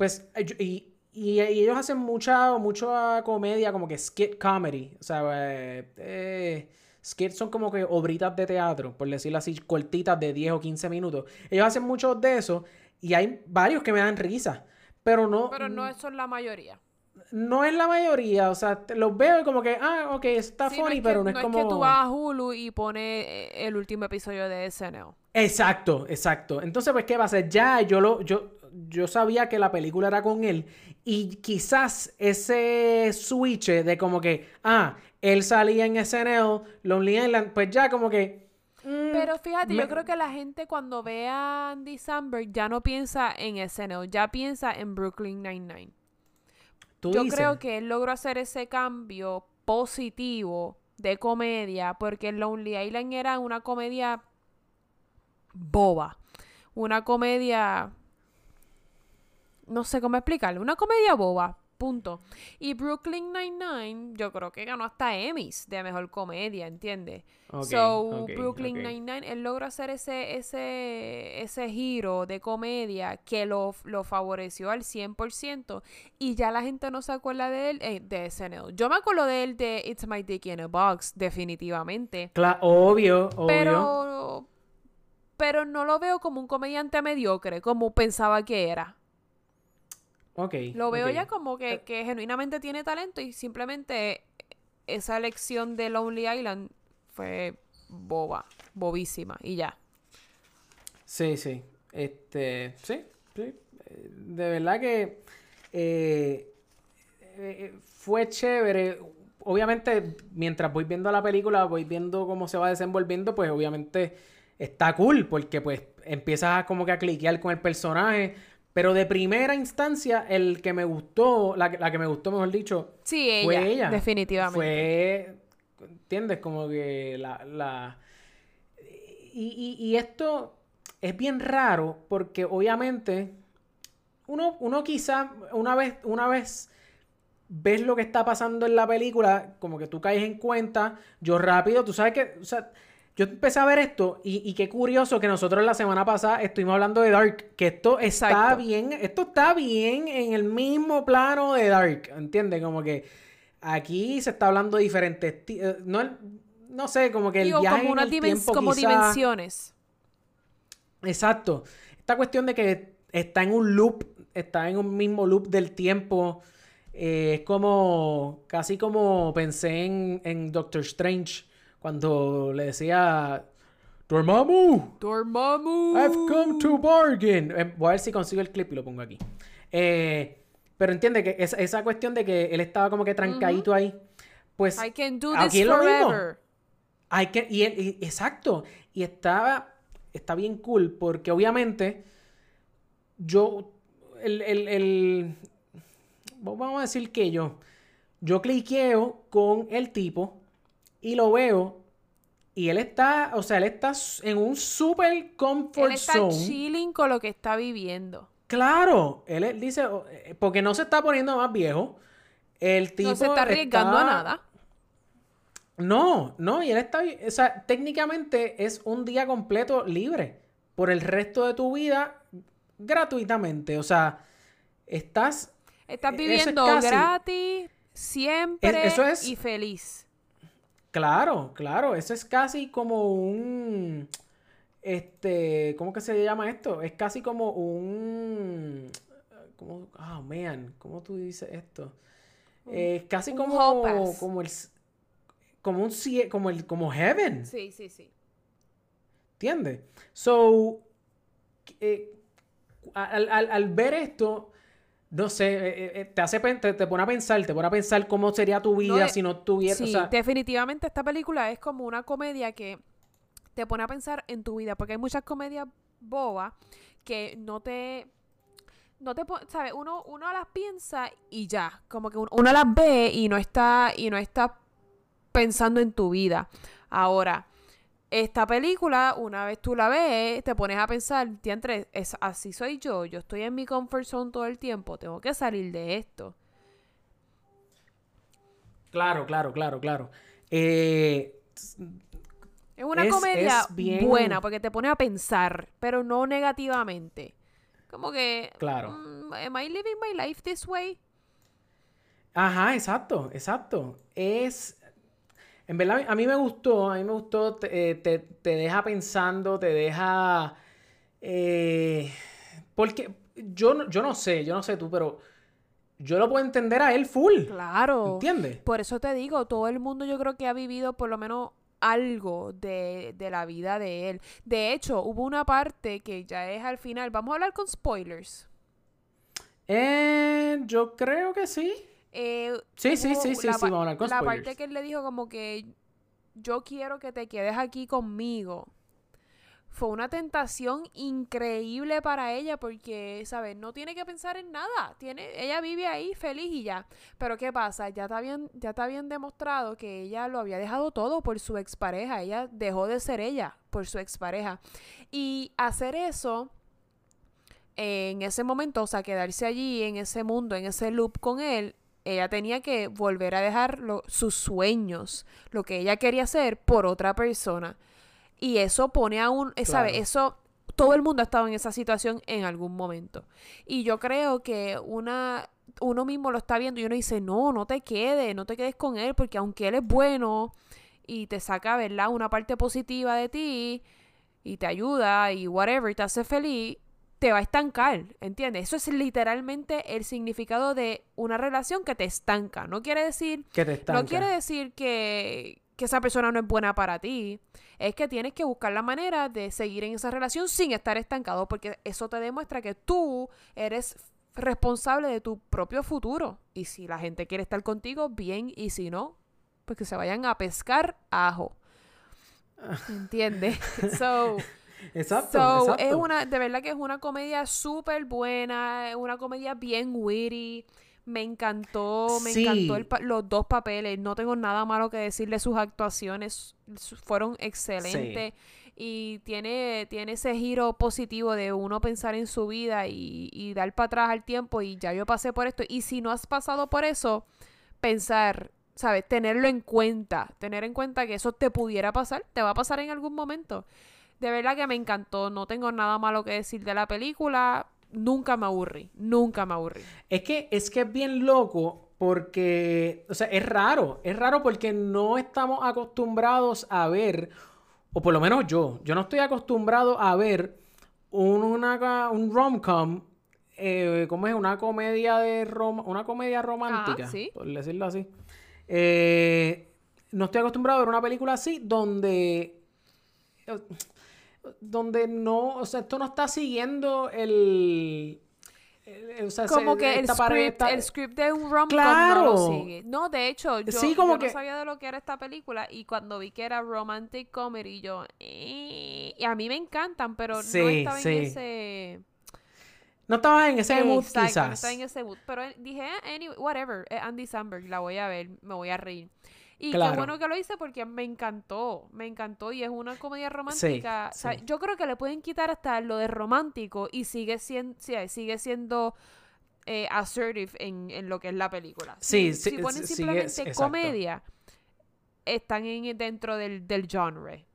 Pues, eh, yo- y, y- y ellos hacen mucha, mucha comedia, como que skit comedy. O sea, eh, eh, skits son como que obritas de teatro, por decirlo así, cortitas de 10 o 15 minutos. Ellos hacen muchos de esos y hay varios que me dan risa. Pero no, Pero no son la mayoría. no es la mayoría, o sea, los veo y como que, ah, ok, está Sí, funny, es pero no es como... que tú vas a Hulu y pones eh, el último episodio de SNL. Exacto, exacto. Entonces, pues, ¿qué va a hacer? Ya yo lo, yo, yo sabía que la película era con él y quizás ese switch de como que, ah, él salía en SNL, Lonely Island, pues ya como que... mm, Pero fíjate, me- yo creo que la gente cuando ve a Andy Samberg ya no piensa en SNL, ya piensa en Brooklyn Nine-Nine. Yo dices, creo que él logró hacer ese cambio positivo de comedia porque Lonely Island era una comedia boba. Una comedia... No sé cómo explicarlo. Una comedia boba. Punto. Y Brooklyn Nine-Nine, yo creo que ganó hasta Emmys de mejor comedia, ¿entiendes? So, ok, Brooklyn ok. Nine-Nine, él logró hacer ese, ese, ese giro de comedia que lo, lo favoreció al 100% y ya la gente no se acuerda de él eh, de SNL. Yo me acuerdo de él de It's My Dick in a Box, definitivamente. Cla- obvio, obvio. Pero, pero no lo veo como un comediante mediocre, como pensaba que era. Lo veo ya como que, Eh. que genuinamente tiene talento y simplemente esa elección de Lonely Island fue boba, bobísima y ya. Sí, sí. Este, sí, sí. Eh, De verdad que eh, eh, fue chévere. Obviamente, mientras voy viendo la película, voy viendo cómo se va desenvolviendo, pues obviamente está cool, porque pues empiezas a como que a cliquear con el personaje. Pero de primera instancia, el que me gustó, la, que- la que me gustó, mejor dicho, Sí, ella, fue ella. definitivamente. Fue, ¿entiendes? Como que la... la... Y, y- y esto es bien raro porque obviamente uno, uno quizá una vez, una vez ves lo que está pasando en la película, como que tú caes en cuenta, yo rápido, tú sabes que, o sea, yo empecé a ver esto y, y qué curioso que nosotros la semana pasada estuvimos hablando de Dark, que esto está Exacto. bien, esto está bien en el mismo plano de Dark, ¿entiendes? Como que aquí se está hablando de diferentes, eh, no, no sé, como que el Digo, viaje como en unas el tiempo como quizá- dimensiones. Exacto. Esta cuestión de que está en un loop, está en un mismo loop del tiempo. Eh, es como, casi como pensé en, en Doctor Strange cuando le decía, Dormammu, Dormammu. I've come to bargain. Eh, voy a ver si consigo el clip y lo pongo aquí. Eh, pero entiende que esa, esa cuestión de que él estaba como que trancadito ahí, pues I can do aquí this es lo mismo. hay que, y, él- y- exacto. Y estaba, está bien cool porque obviamente yo, el, el, el- vamos a decir que yo, yo cliqueo con el tipo y lo veo y él está, o sea, él está en un super comfort Él está zone. chilling con lo que está viviendo. Claro, él dice, eh, porque no se está poniendo más viejo. El tipo no se está arriesgando a nada. No, no, y él está, o sea, técnicamente es un día completo libre por el resto de tu vida gratuitamente. O sea, estás, Estás es viviendo casi- gratis, siempre Es- eso es- y feliz. Claro, claro, eso es casi como un, este, ¿cómo que se llama esto? Es casi como un, ¿cómo? Ah, man, ¿cómo tú dices esto? Es casi como, como el, como un, como el, como heaven. Sí, sí, sí. ¿Entiendes? So, eh, al, al- al ver esto, no sé, eh, eh, te hace te, te pone a pensar, te pone a pensar cómo sería tu vida eh, si no tuvieras, Sí, o sea, definitivamente esta película es como una comedia que te pone a pensar en tu vida, porque hay muchas comedias bobas que no te no te sabes, uno uno las piensa y ya, como que uno, uno las ve y no está y no está pensando en tu vida. Ahora, esta película, una vez tú la ves, te pones a pensar, diantre, es así soy yo, yo estoy en mi comfort zone todo el tiempo, tengo que salir de esto. claro, claro, claro, claro. Eh, Es una Es- comedia es bien- buena porque te pone a pensar, pero no negativamente. Como que, Claro. mm, ¿am I living my life this way? Ajá, exacto, exacto. Es. En verdad, a mí me gustó, a mí me gustó, te, eh, te- te deja pensando, te deja. eh, porque yo, no- yo no sé, yo no sé tú, pero yo lo puedo entender a él full. Claro. ¿Entiendes? Por eso te digo, todo el mundo yo creo que ha vivido por lo menos algo de, de la vida de él. De hecho, hubo una parte que ya es al final. Vamos a hablar con spoilers. Eh, yo creo que sí. Eh, Sí, sí, sí, sí, la sí, pa- vamos a hablar con La spoilers. parte que él le dijo como que yo quiero que te quedes aquí conmigo. Fue una tentación increíble para ella porque, ¿sabes? No tiene que pensar en nada. Tiene, ella vive ahí feliz y ya. Pero ¿qué pasa? Ya está bien, ya está bien demostrado que ella lo había dejado todo por su expareja. Ella dejó de ser ella por su expareja. Y hacer eso en ese momento, o sea, quedarse allí en ese mundo, en ese loop con él, ella tenía que volver a dejar lo- sus sueños, lo que ella quería hacer por otra persona. Y eso pone a un, eh, ¿sabe? Claro. Eso, todo el mundo ha estado en esa situación en algún momento. Y yo creo que una, uno mismo lo está viendo y uno dice, no, no te quedes, no te quedes con él, porque aunque él es bueno y te saca, ¿verdad? Una parte positiva de ti y te ayuda y whatever, y te hace feliz, te va a estancar, ¿entiendes? Eso es literalmente el significado de una relación que te estanca. No quiere decir Que te estanca. no quiere decir que, que esa persona no es buena para ti. Es que tienes que buscar la manera de seguir en esa relación sin estar estancado, porque eso te demuestra que tú eres responsable de tu propio futuro. Y si la gente quiere estar contigo, bien, y si no, pues que se vayan a pescar ajo. [LAUGHS] ¿Entiendes? [LAUGHS] So, Exacto, So, exacto. es una, de verdad que es una comedia súper buena, es una comedia bien witty. Me encantó, me Sí. encantó el los dos papeles. No tengo nada malo que decirle sus actuaciones. Fueron excelentes. Y tiene, tiene ese giro positivo de uno pensar en su vida y, y dar para atrás al tiempo. Y ya yo pasé por esto. Y si no has pasado por eso, pensar, ¿sabes? Tenerlo en cuenta. Tener en cuenta que eso te pudiera pasar. Te va a pasar en algún momento. De verdad que me encantó. No tengo nada malo que decir de la película. Nunca me aburrí. Nunca me aburrí. Es que, es que es bien loco porque, o sea, es raro, es raro porque no estamos acostumbrados a ver, o por lo menos yo, yo no estoy acostumbrado a ver un, una, un rom-com eh, ¿cómo es? Una comedia de rom- una comedia romántica, sí. por decirlo así. Eh, no estoy acostumbrado a ver una película así donde donde no, o sea, esto no está siguiendo el, el- o sea, Como se- que el script, el script de un rom no Claro. lo sigue. No, de hecho, yo, Sí, como yo que- no sabía de lo que era esta película y cuando vi que era romantic comedy, yo... eh, y a mí me encantan, pero no estaba sí. en ese... no estaba en ese mood Exacto, no quizás. estaba en ese mood. Pero eh, dije, "Ah, anyway, whatever, es Andy Samberg, la voy a ver, me voy a reír. Y Claro. qué bueno que lo hice porque me encantó, me encantó y es una comedia romántica. o sea, sí. Yo creo que le pueden quitar hasta lo de romántico y sigue siendo, sigue siendo eh, assertive en, en lo que es la película. Sí, si, sí, si ponen simplemente comedia, están en, dentro del, del genre.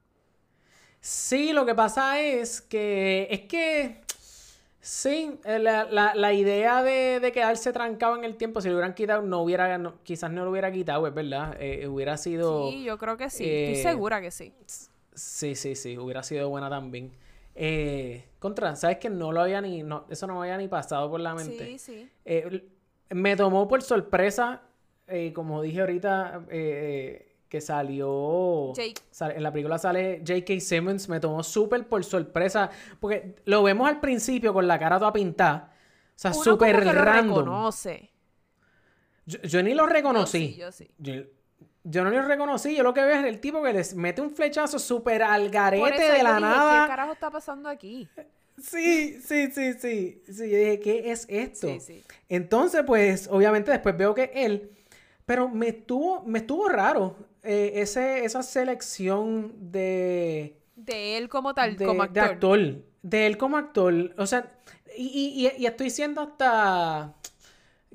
Sí, lo que pasa es que es que sí, eh, la, la- la idea de, de quedarse trancado en el tiempo, si lo hubieran quitado, no hubiera, no- quizás no lo hubiera quitado, es verdad. Eh, hubiera sido. Sí, yo creo que sí. eh, Estoy segura que sí. Sí, sí, sí, hubiera sido buena también. Eh, contra, ¿sabes que no lo había ni, no, eso no me había ni pasado por la mente? Sí, sí. Eh, me tomó por sorpresa, eh, como dije ahorita, eh, eh, que salió... Jake. sale- en la película sale J.K. Simmons, me tomó súper por sorpresa, porque lo vemos al principio con la cara toda pintada, o sea, súper que lo random. reconoce. Yo, yo ni lo Yo reconocí. sí, yo sí. Yo, yo no lo reconocí, yo lo que veo es el tipo que les mete un flechazo súper al garete de la dije, nada. ¿Qué carajo está pasando aquí? Sí, sí, sí, sí. Sí, yo dije, ¿qué es esto? Sí, sí. Entonces, pues, obviamente después veo que él. Pero me estuvo, me estuvo raro eh, ese, esa selección de, De él como tal, de, como de actor. actor. De él como actor. O sea, y, y- estoy siendo hasta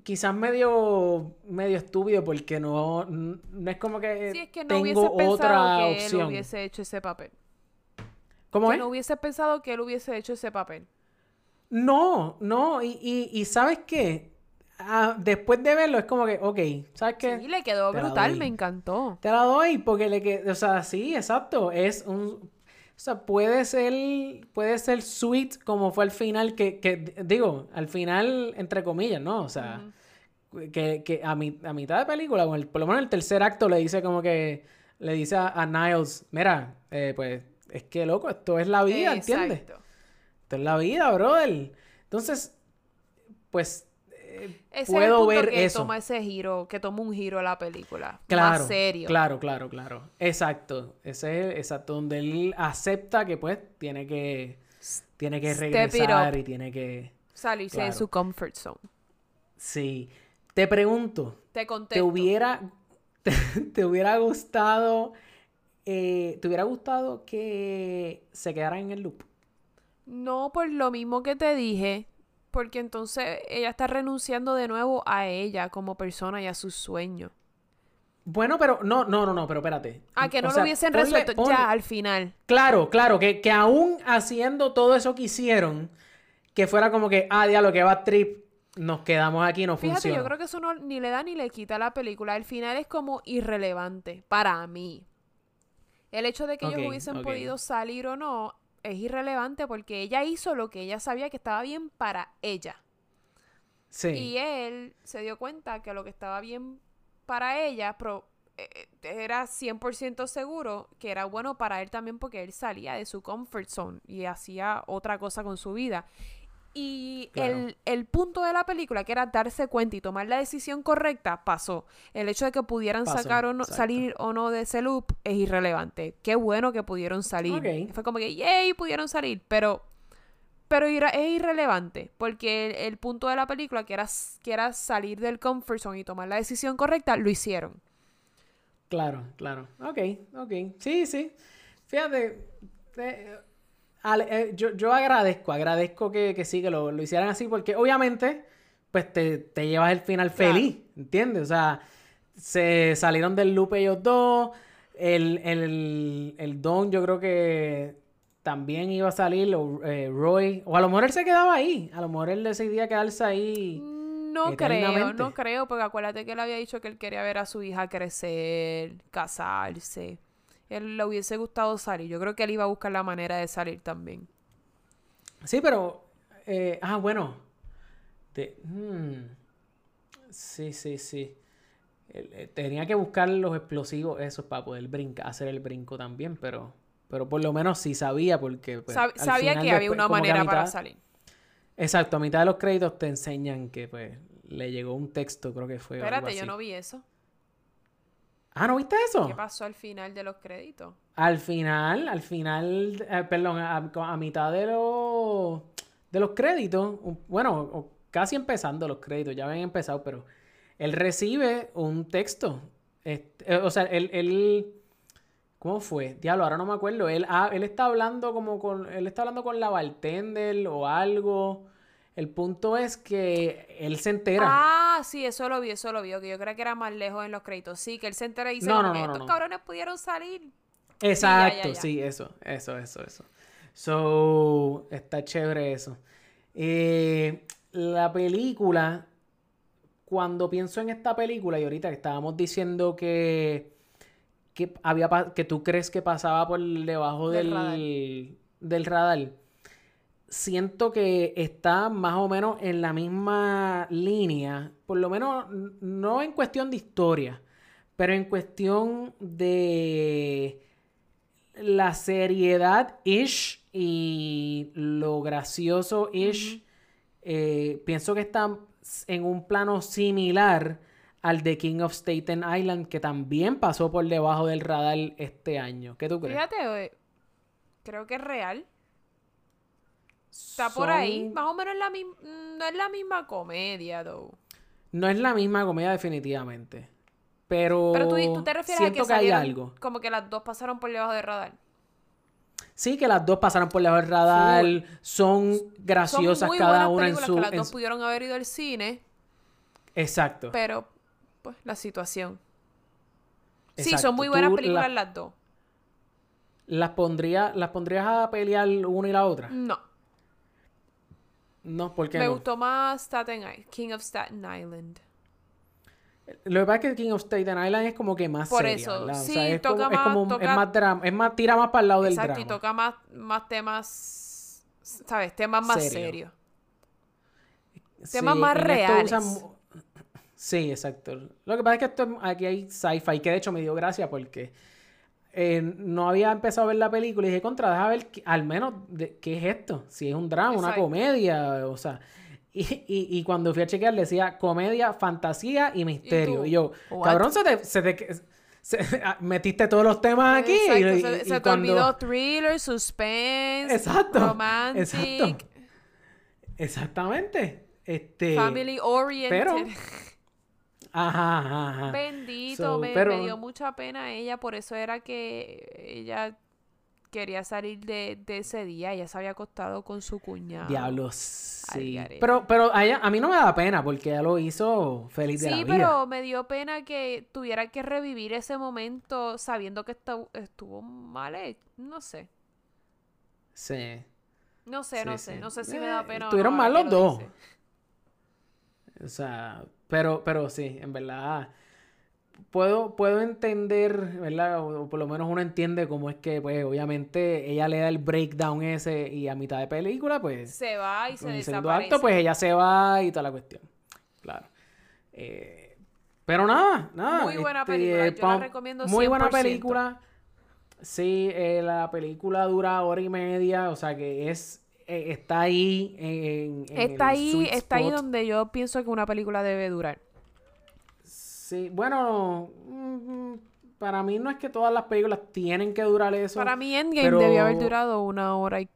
quizás medio, medio estúpido porque no, no es como que Sí, es que no tengo hubiese pensado otra que él hubiese hecho ese papel. ¿Cómo Que es? no hubiese pensado que él hubiese hecho ese papel. No, no, y, y, y ¿sabes qué? Ah, después de verlo es como que, ok, ¿sabes qué? Sí, le quedó Te brutal, me encantó. Te la doy porque le que, o sea, sí, exacto, es un, o sea, puede ser, puede ser sweet como fue al final, que, que digo, al final, entre comillas, ¿no? O sea, que, que a, mi, a mitad de película, o el- por lo menos el tercer acto le dice como que, le dice a, a Niles, mira, eh, pues, es que loco, esto es la vida, ¿entiendes? Esto es la vida, brother. Entonces, pues, Ese es el puedo punto ver que eso. toma ese giro, que toma un giro la película. Claro, Más serio. claro, claro, claro. Exacto. Ese es exacto donde él acepta que pues tiene que tiene que regresar y tiene que Salirse de su comfort zone. sí. Te pregunto, Te. ¿te hubiera [LAUGHS] te, te hubiera gustado eh, te hubiera gustado que se quedara en el loop? No por lo mismo que te dije, porque entonces ella está renunciando de nuevo a ella como persona y a sus sueños. Bueno, pero no, no, no, no, pero espérate. A que O no sea, lo hubiesen ponle- resuelto ponle- ya al final. Claro, claro, que, que aún haciendo todo eso que hicieron, que fuera como que, ah, diablo, que va trip, nos quedamos aquí, no Fíjate, funciona. yo creo que eso no, ni le da ni le quita a la película. El final es como irrelevante para mí. El hecho de que ellos hubiesen podido salir o no es irrelevante porque ella hizo lo que ella sabía que estaba bien para ella. Sí. Y él se dio cuenta que lo que estaba bien para ella pro- eh, eh, era 100% seguro que era bueno para él también porque él salía de su comfort zone y hacía otra cosa con su vida. Y Claro. el, el punto de la película, que era darse cuenta y tomar la decisión correcta, pasó. El hecho de que pudieran Pasó, sacar o no, exacto. salir o no de ese loop es irrelevante. Qué bueno que pudieron salir. Fue como que, yay, pudieron salir, pero pero es irrelevante, porque el, el punto de la película, que era, que era salir del comfort zone y tomar la decisión correcta, lo hicieron. Claro, claro. Ok, ok. Sí, sí. Fíjate, eh, ale- eh, yo, yo agradezco, agradezco que, que sí, que lo, lo hicieran así, porque obviamente, pues te, te llevas el final Claro. feliz, ¿entiendes? O sea, se salieron del loop ellos dos, el, el, el Don yo creo que también iba a salir, o eh, Roy, o a lo mejor él se quedaba ahí, a lo mejor él decidía quedarse ahí. No creo, no creo, porque acuérdate que él había dicho que él quería ver a su hija crecer, casarse. Él le hubiese gustado salir. Yo creo que él iba a buscar la manera de salir también. Sí, pero, eh, ah, bueno, De, hmm, sí, sí, sí. Eh, Tenía que buscar los explosivos esos para poder brincar, hacer el brinco también, pero, pero por lo menos sí sabía porque pues, Sab- sabía final que había después, una manera para salir. Exacto, a mitad de los créditos te enseñan que pues le llegó un texto, creo que fue. algo Espérate, yo no vi eso. Ah, ¿no viste eso? ¿Qué pasó al final de los créditos? Al final, al final, eh, perdón, a, a mitad de los de los créditos, bueno, casi empezando los créditos, ya habían empezado, pero él recibe un texto. Este, eh, o sea, él, él- ¿cómo fue? Diablo, ahora no me acuerdo. Él, ah, él está hablando como con, él está hablando con la bartender o algo. El punto es que él se entera. Ah, sí, eso lo vi, eso lo vi. Que yo creo que era más lejos en los créditos. Sí, que él se entera y dice, No, no, no, estos cabrones pudieron salir. Exacto, ya, ya. sí, eso, eso, eso, eso. So, está chévere eso. Eh, la película, cuando pienso en esta película, y ahorita que estábamos diciendo que, que, había, que tú crees que pasaba por debajo Del del, radar. del radar, siento que está más o menos en la misma línea, por lo menos no en cuestión de historia, pero en cuestión de la seriedad-ish y lo gracioso-ish. eh, pienso que está en un plano similar al de King of Staten Island, que también pasó por debajo del radar este año. ¿Qué tú crees? Fíjate, eh, creo que es real. Está por Son- ahí. Más o menos la misma, no es la misma comedia, though. No es la misma comedia definitivamente. Pero, Pero tú, tú te refieres a que, hay algo. como que las dos pasaron por debajo del radar. Sí, que las dos pasaron por debajo del radar, son Son graciosas cada una en su... que las en dos pudieron haber ido al cine, Exacto. pero pues la situación. Sí, son muy buenas Tú películas la- las dos. las, pondría, ¿Las pondrías a pelear una y la otra? No. No, porque Me no? gustó más Staten Island, King of Staten Island. Lo que pasa es que King of Staten Island es como que más Por seria, eso, ¿verdad? O sí, sea, es toca como, es más- como un- toca- es más drama, es más, tira más para el lado del Exacto, y drama. toca más, más temas, ¿sabes? Temas más Serio. serios. temas más reales. usan Sí, exacto. Lo que pasa es que esto, es- aquí hay sci-fi, que de hecho me dio gracia porque eh, no había empezado a ver la película y dije, contra, deja ver qué- al menos de- qué es esto. Si es un drama, una comedia, o sea. Y, y- y cuando fui a chequear decía comedia, fantasía y misterio. Y, yo, What? cabrón, se te, se te- se- [LAUGHS] metiste todos los temas aquí. Exacto, se, te cuando- olvidó thriller, suspense, Exacto, romantic, exacto. Exactamente. Este, family oriented. pero- [LAUGHS] Ajá, ajá, ajá. Bendito, So, me, pero- me dio mucha pena ella, por eso era que ella quería salir de, de ese día. Ella se había acostado con su cuñado. Diablos, sí. Pero, pero a, ella- a mí no me da pena porque ella lo hizo feliz de la Sí, vida. pero me dio pena que tuviera que revivir ese momento sabiendo que estu- estuvo mal. hecho. No sé. Sí. No sé, Sí, no sí. sé. No sé si me Eh, da pena o estuvieron no, mal los lo dos. O sea, pero, pero sí, en verdad. Puedo, puedo entender, ¿verdad? O, o por lo menos uno entiende cómo es que, pues, obviamente, ella le da el breakdown ese y a mitad de película, pues, Se va y se desaparece. acto, pues ella se va y toda la cuestión. Claro. Eh, pero nada, nada. Muy buena este, película, yo la recomiendo Muy buena 100%. película. Sí, eh, la película dura hora y media, o sea que es eh, está ahí en, en Está el ahí, sweet está ahí donde yo pienso que una película debe durar. Sí, bueno, mm, para mí no es que todas las películas tienen que durar eso. Para mí Endgame pero- debió haber durado una hora y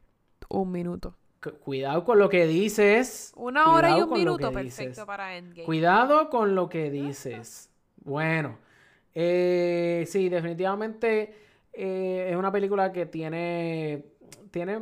un minuto. Cu- Cuidado con lo que dices. Una hora y un minuto, perfecto dices. para Endgame. Cuidado con lo que dices. Bueno, eh, sí, definitivamente eh, es una película que tiene, tiene,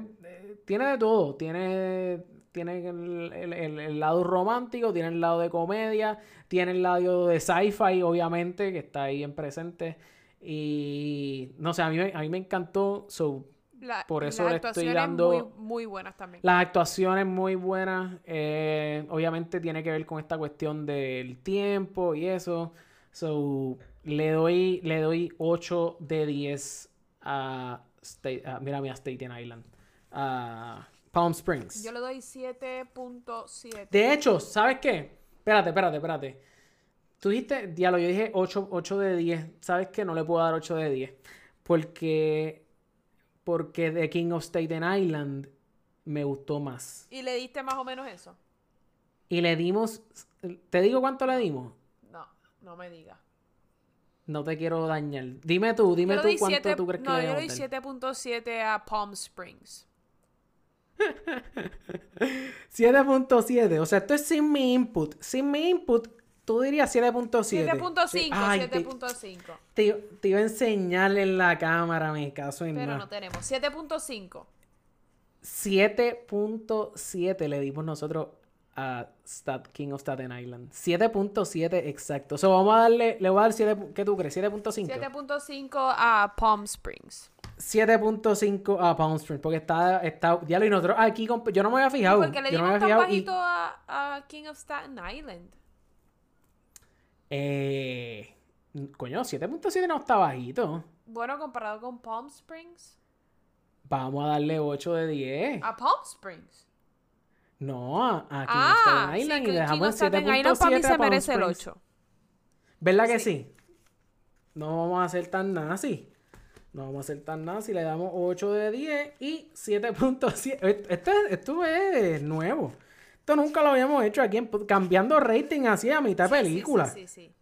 tiene de todo. Tiene, tiene el, el- el- lado romántico, tiene el lado de comedia, tiene el lado de sci-fi, obviamente, que está ahí en presente. Y no sé, a mí, me- a mí me encantó. So, La- por eso las le estoy actuaciones dando- muy, muy buenas también. las actuaciones muy buenas. eh, obviamente tiene que ver con esta cuestión del tiempo y eso. So, le doy, le doy 8 de 10 a, State, a- mira, mira, Staten Island. A Palm Springs. Yo le doy 7.7. De hecho, ¿sabes qué? Espérate, espérate, espérate. Tú dijiste, diablo, yo dije 8, 8 de 10. ¿Sabes qué? No le puedo dar 8 de 10. Porque, porque The King of Staten Island me gustó más. ¿Y le diste más o menos eso? Y le dimos, ¿te digo cuánto le dimos? No, no me digas. No te quiero dañar. Dime tú, dime Yo le tú cuánto siete- tú crees que No, le yo le debemos doy dar. 7.7 a Palm Springs. [LAUGHS] 7.7. O sea, esto es sin mi input. Sin mi input, tú dirías 7.7. 7.5, Ay, te- 7.5. Te, te iba a enseñar en la cámara, mi caso en Pero no tenemos. 7.5. 7.7 le dimos nosotros a Stat King of Staten Island. 7.7 exacto. So, vamos a darle, le voy a dar 7, ¿qué tú crees? 7.5. 7.5 a Palm Springs. 7.5 a Palm Springs, porque está, está, ya lo y nosotros aquí, yo no me había fijado. Porque le no dimos me tan fijado y- bajito a, a King of Staten Island. Eh, coño, 7.7 no está bajito. Bueno, comparado con Palm Springs. Vamos a darle 8 de 10. A Palm Springs. No, a, a King of Ah, Staten sí, Island que y dejamos of en Staten Island para mí 7.7 se merece el Springs. 8. ¿Verdad que Sí. sí? No vamos a ser tan nazi. No vamos a ser tan nazi. Le damos 8 de 10 y 7.7. Esto, esto es nuevo. Esto nunca lo habíamos hecho aquí, en cambiando rating así a mitad de Sí, película. Sí, sí, sí.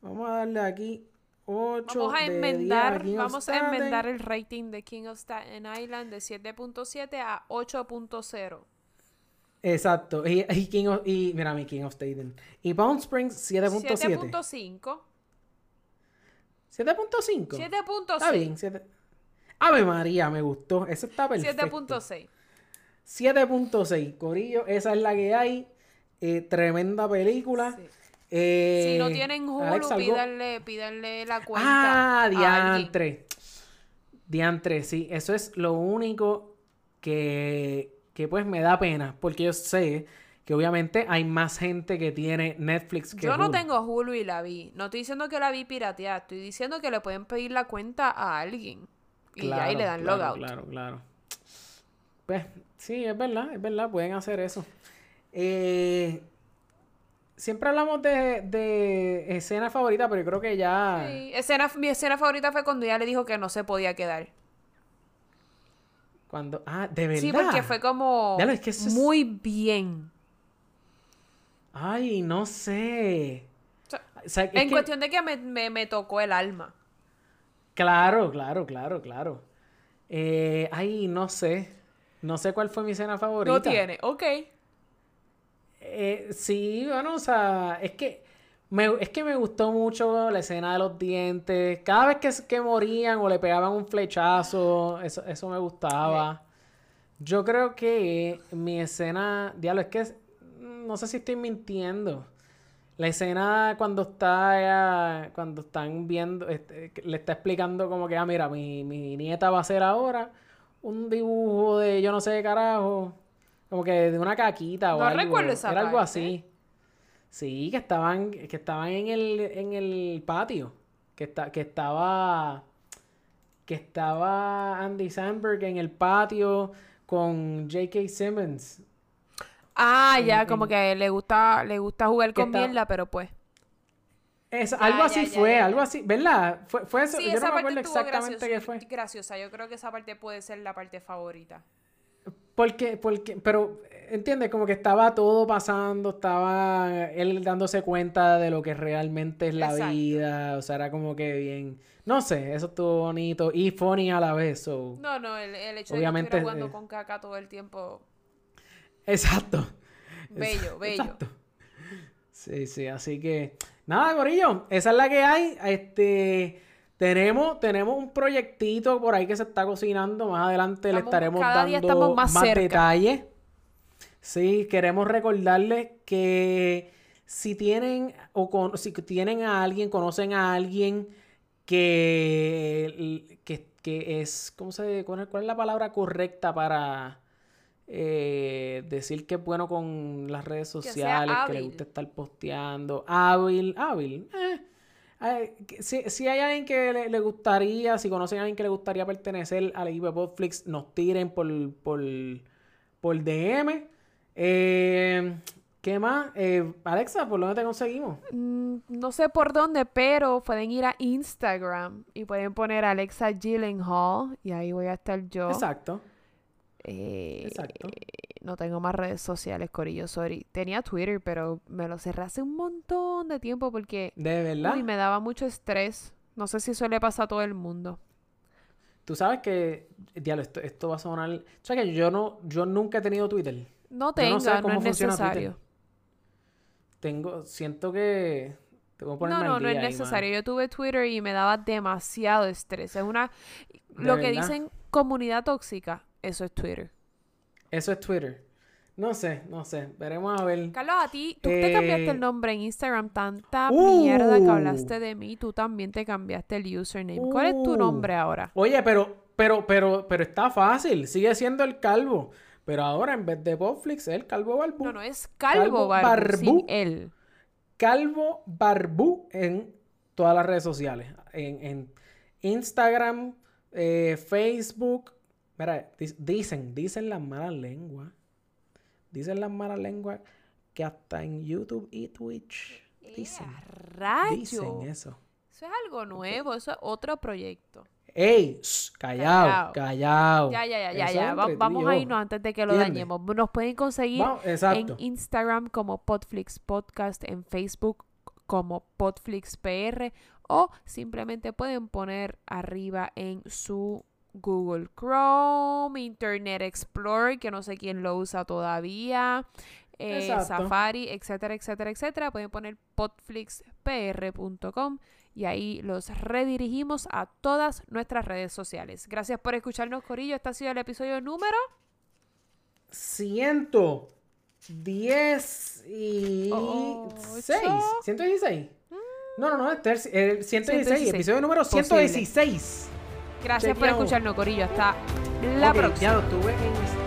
Vamos a darle aquí 8 Vamos a de 10 enmendar, King of vamos a enmendar el rating de King of Staten Island de 7.7 a 8.0. Exacto. Y, y King of- y mira mi King of Staten. Y Palm Springs 7.7. 7.5. 7.5. Está 7.6. bien. siete- Ave María, me gustó. Eso está perfecto. 7.6. 7.6. Corillo, esa es la que hay. Eh, tremenda película. Sí. Eh, Si no tienen Hulu, pídanle, pídanle la cuenta. Ah, a alguien. diantre. Diantre, sí. Eso es lo único que, que pues me da pena. Porque yo sé que obviamente hay más gente que tiene Netflix que Yo no Hulu. tengo Hulu y la vi. No estoy diciendo que la vi pirateada. Estoy diciendo que le pueden pedir la cuenta a alguien. Y ahí le dan claro, logout. Claro, claro. Pues sí, es verdad, es verdad, pueden hacer eso. Eh, siempre hablamos de, de escena favorita, pero yo creo que ya. Sí, escena, mi escena favorita fue cuando ella le dijo que no se podía quedar. Cuando. Ah, de verdad. Sí, porque fue como Diablo, es que eso es- muy bien. Ay, no sé. O sea, en que- cuestión de que me, me, me tocó el alma. Claro, claro, claro, claro. Eh, ay, no sé. No sé cuál fue mi escena favorita. No tiene, ok. Eh, sí, bueno, o sea, es que me, es que me gustó mucho la escena de los dientes. Cada vez que, que morían o le pegaban un flechazo, eso, eso me gustaba. Yo creo que mi escena, diablo, es que no sé si estoy mintiendo. La escena cuando está, cuando están viendo, este, le está explicando como que, ah, mira, mi, mi nieta va a hacer ahora un dibujo de yo no sé qué carajo, como que de una caquita o No algo. recuerdo esa Era algo así. Sí, que estaban, que estaban en el, en el patio, que está, que estaba, que estaba Andy Samberg en el patio con J.K. Simmons. Ah, ya, en- como que le gusta, le gusta jugar con está- mierda, pero pues. Es, Ya, algo ya, así ya, fue, algo así, ¿verdad? Fue, fue eso, Sí, yo esa no me acuerdo exactamente qué fue. graciosa. Yo creo que esa parte puede ser la parte favorita. Porque, porque, pero, ¿entiendes? Como que estaba todo pasando, estaba él dándose cuenta de lo que realmente es la Exacto. vida, o sea, era como que bien, no sé, eso estuvo bonito y funny a la vez, so. No, no, el, el hecho Obviamente, de que estuviera jugando eh, con caca todo el tiempo. Exacto. Bello, bello. Exacto. Sí, sí, así que nada, Gorillo, esa es la que hay. Este tenemos, tenemos un proyectito por ahí que se está cocinando. Más adelante le estaremos dando más detalles. Sí, queremos recordarles que si tienen o con- si tienen a alguien, conocen a alguien que, que, que es, ¿cómo se, cuál es la palabra correcta para eh, decir que es bueno con las redes sociales, que, le hábil. gusta estar posteando? Hábil, hábil. eh. Que- si, si hay alguien que le, le gustaría, si conocen a alguien que le gustaría pertenecer al equipo de Podflix, nos tiren por, por, por DM. Eh, ¿Qué más? Eh, Alexa, ¿por dónde te conseguimos? Mm, no sé por dónde, pero pueden ir a Instagram y pueden poner Alexa Gyllenhaal y ahí voy a estar yo. Exacto. Eh, Exacto. no tengo más redes sociales, Corillo, sorry. Tenía Twitter, pero me lo cerré hace un montón de tiempo porque De verdad. uy, me daba mucho estrés. No sé si eso le pasa a todo el mundo. Tú sabes que, diablo, esto, esto va a sonar. O sea que yo no, yo nunca he tenido Twitter. No Yo tenga, no sé cómo es funciona Twitter. necesario. Tengo, siento que tengo No, no, no es ahí, necesario. Yo tuve Twitter y me daba demasiado estrés. Es una... ¿De Lo que dicen comunidad tóxica, eso es Twitter. Eso es Twitter. No sé, no sé. Veremos a ver. Carlos, a ti, tú te cambiaste Eh, el nombre en Instagram, tanta uh. mierda que hablaste de mí, tú también te cambiaste el username. ¿Cuál es tu Uh. nombre ahora? Oye, pero, pero, pero, pero está fácil. Sigue siendo el calvo. Pero ahora en vez de Popflix es el calvo barbú. No, no, es Calvo, Calvo Barbu, Barbú. sin él. Calvo Barbú en todas las redes sociales. En, en Instagram, eh, Facebook. Mira, dicen, dicen las malas lenguas. Dicen las malas lenguas que hasta en YouTube y Twitch dicen, ¡Rayo! dicen eso. Eso es algo nuevo, eso es otro proyecto. ¡Ey! shh, callado, callado. Ya, ya, ya, ya, ya. Va- vamos a irnos antes de que lo ¿Entiendes? dañemos. Nos pueden conseguir Vamos, en Instagram como Podflix Podcast, en Facebook como Podflix PR o simplemente pueden poner arriba en su Google Chrome, Internet Explorer, que no sé quién lo usa todavía, eh. Safari, etcétera, etcétera, etcétera. Pueden poner podflixpr.com y ahí los redirigimos a todas nuestras redes sociales. Gracias por escucharnos, Corillo. Este ha sido el episodio número 110 y Ocho. 6. 116. No, no, no, este es el 116, 116. episodio número Posible. 116. Gracias por escucharnos, Corillo. Hasta la próxima. Ya lo tuve en estrés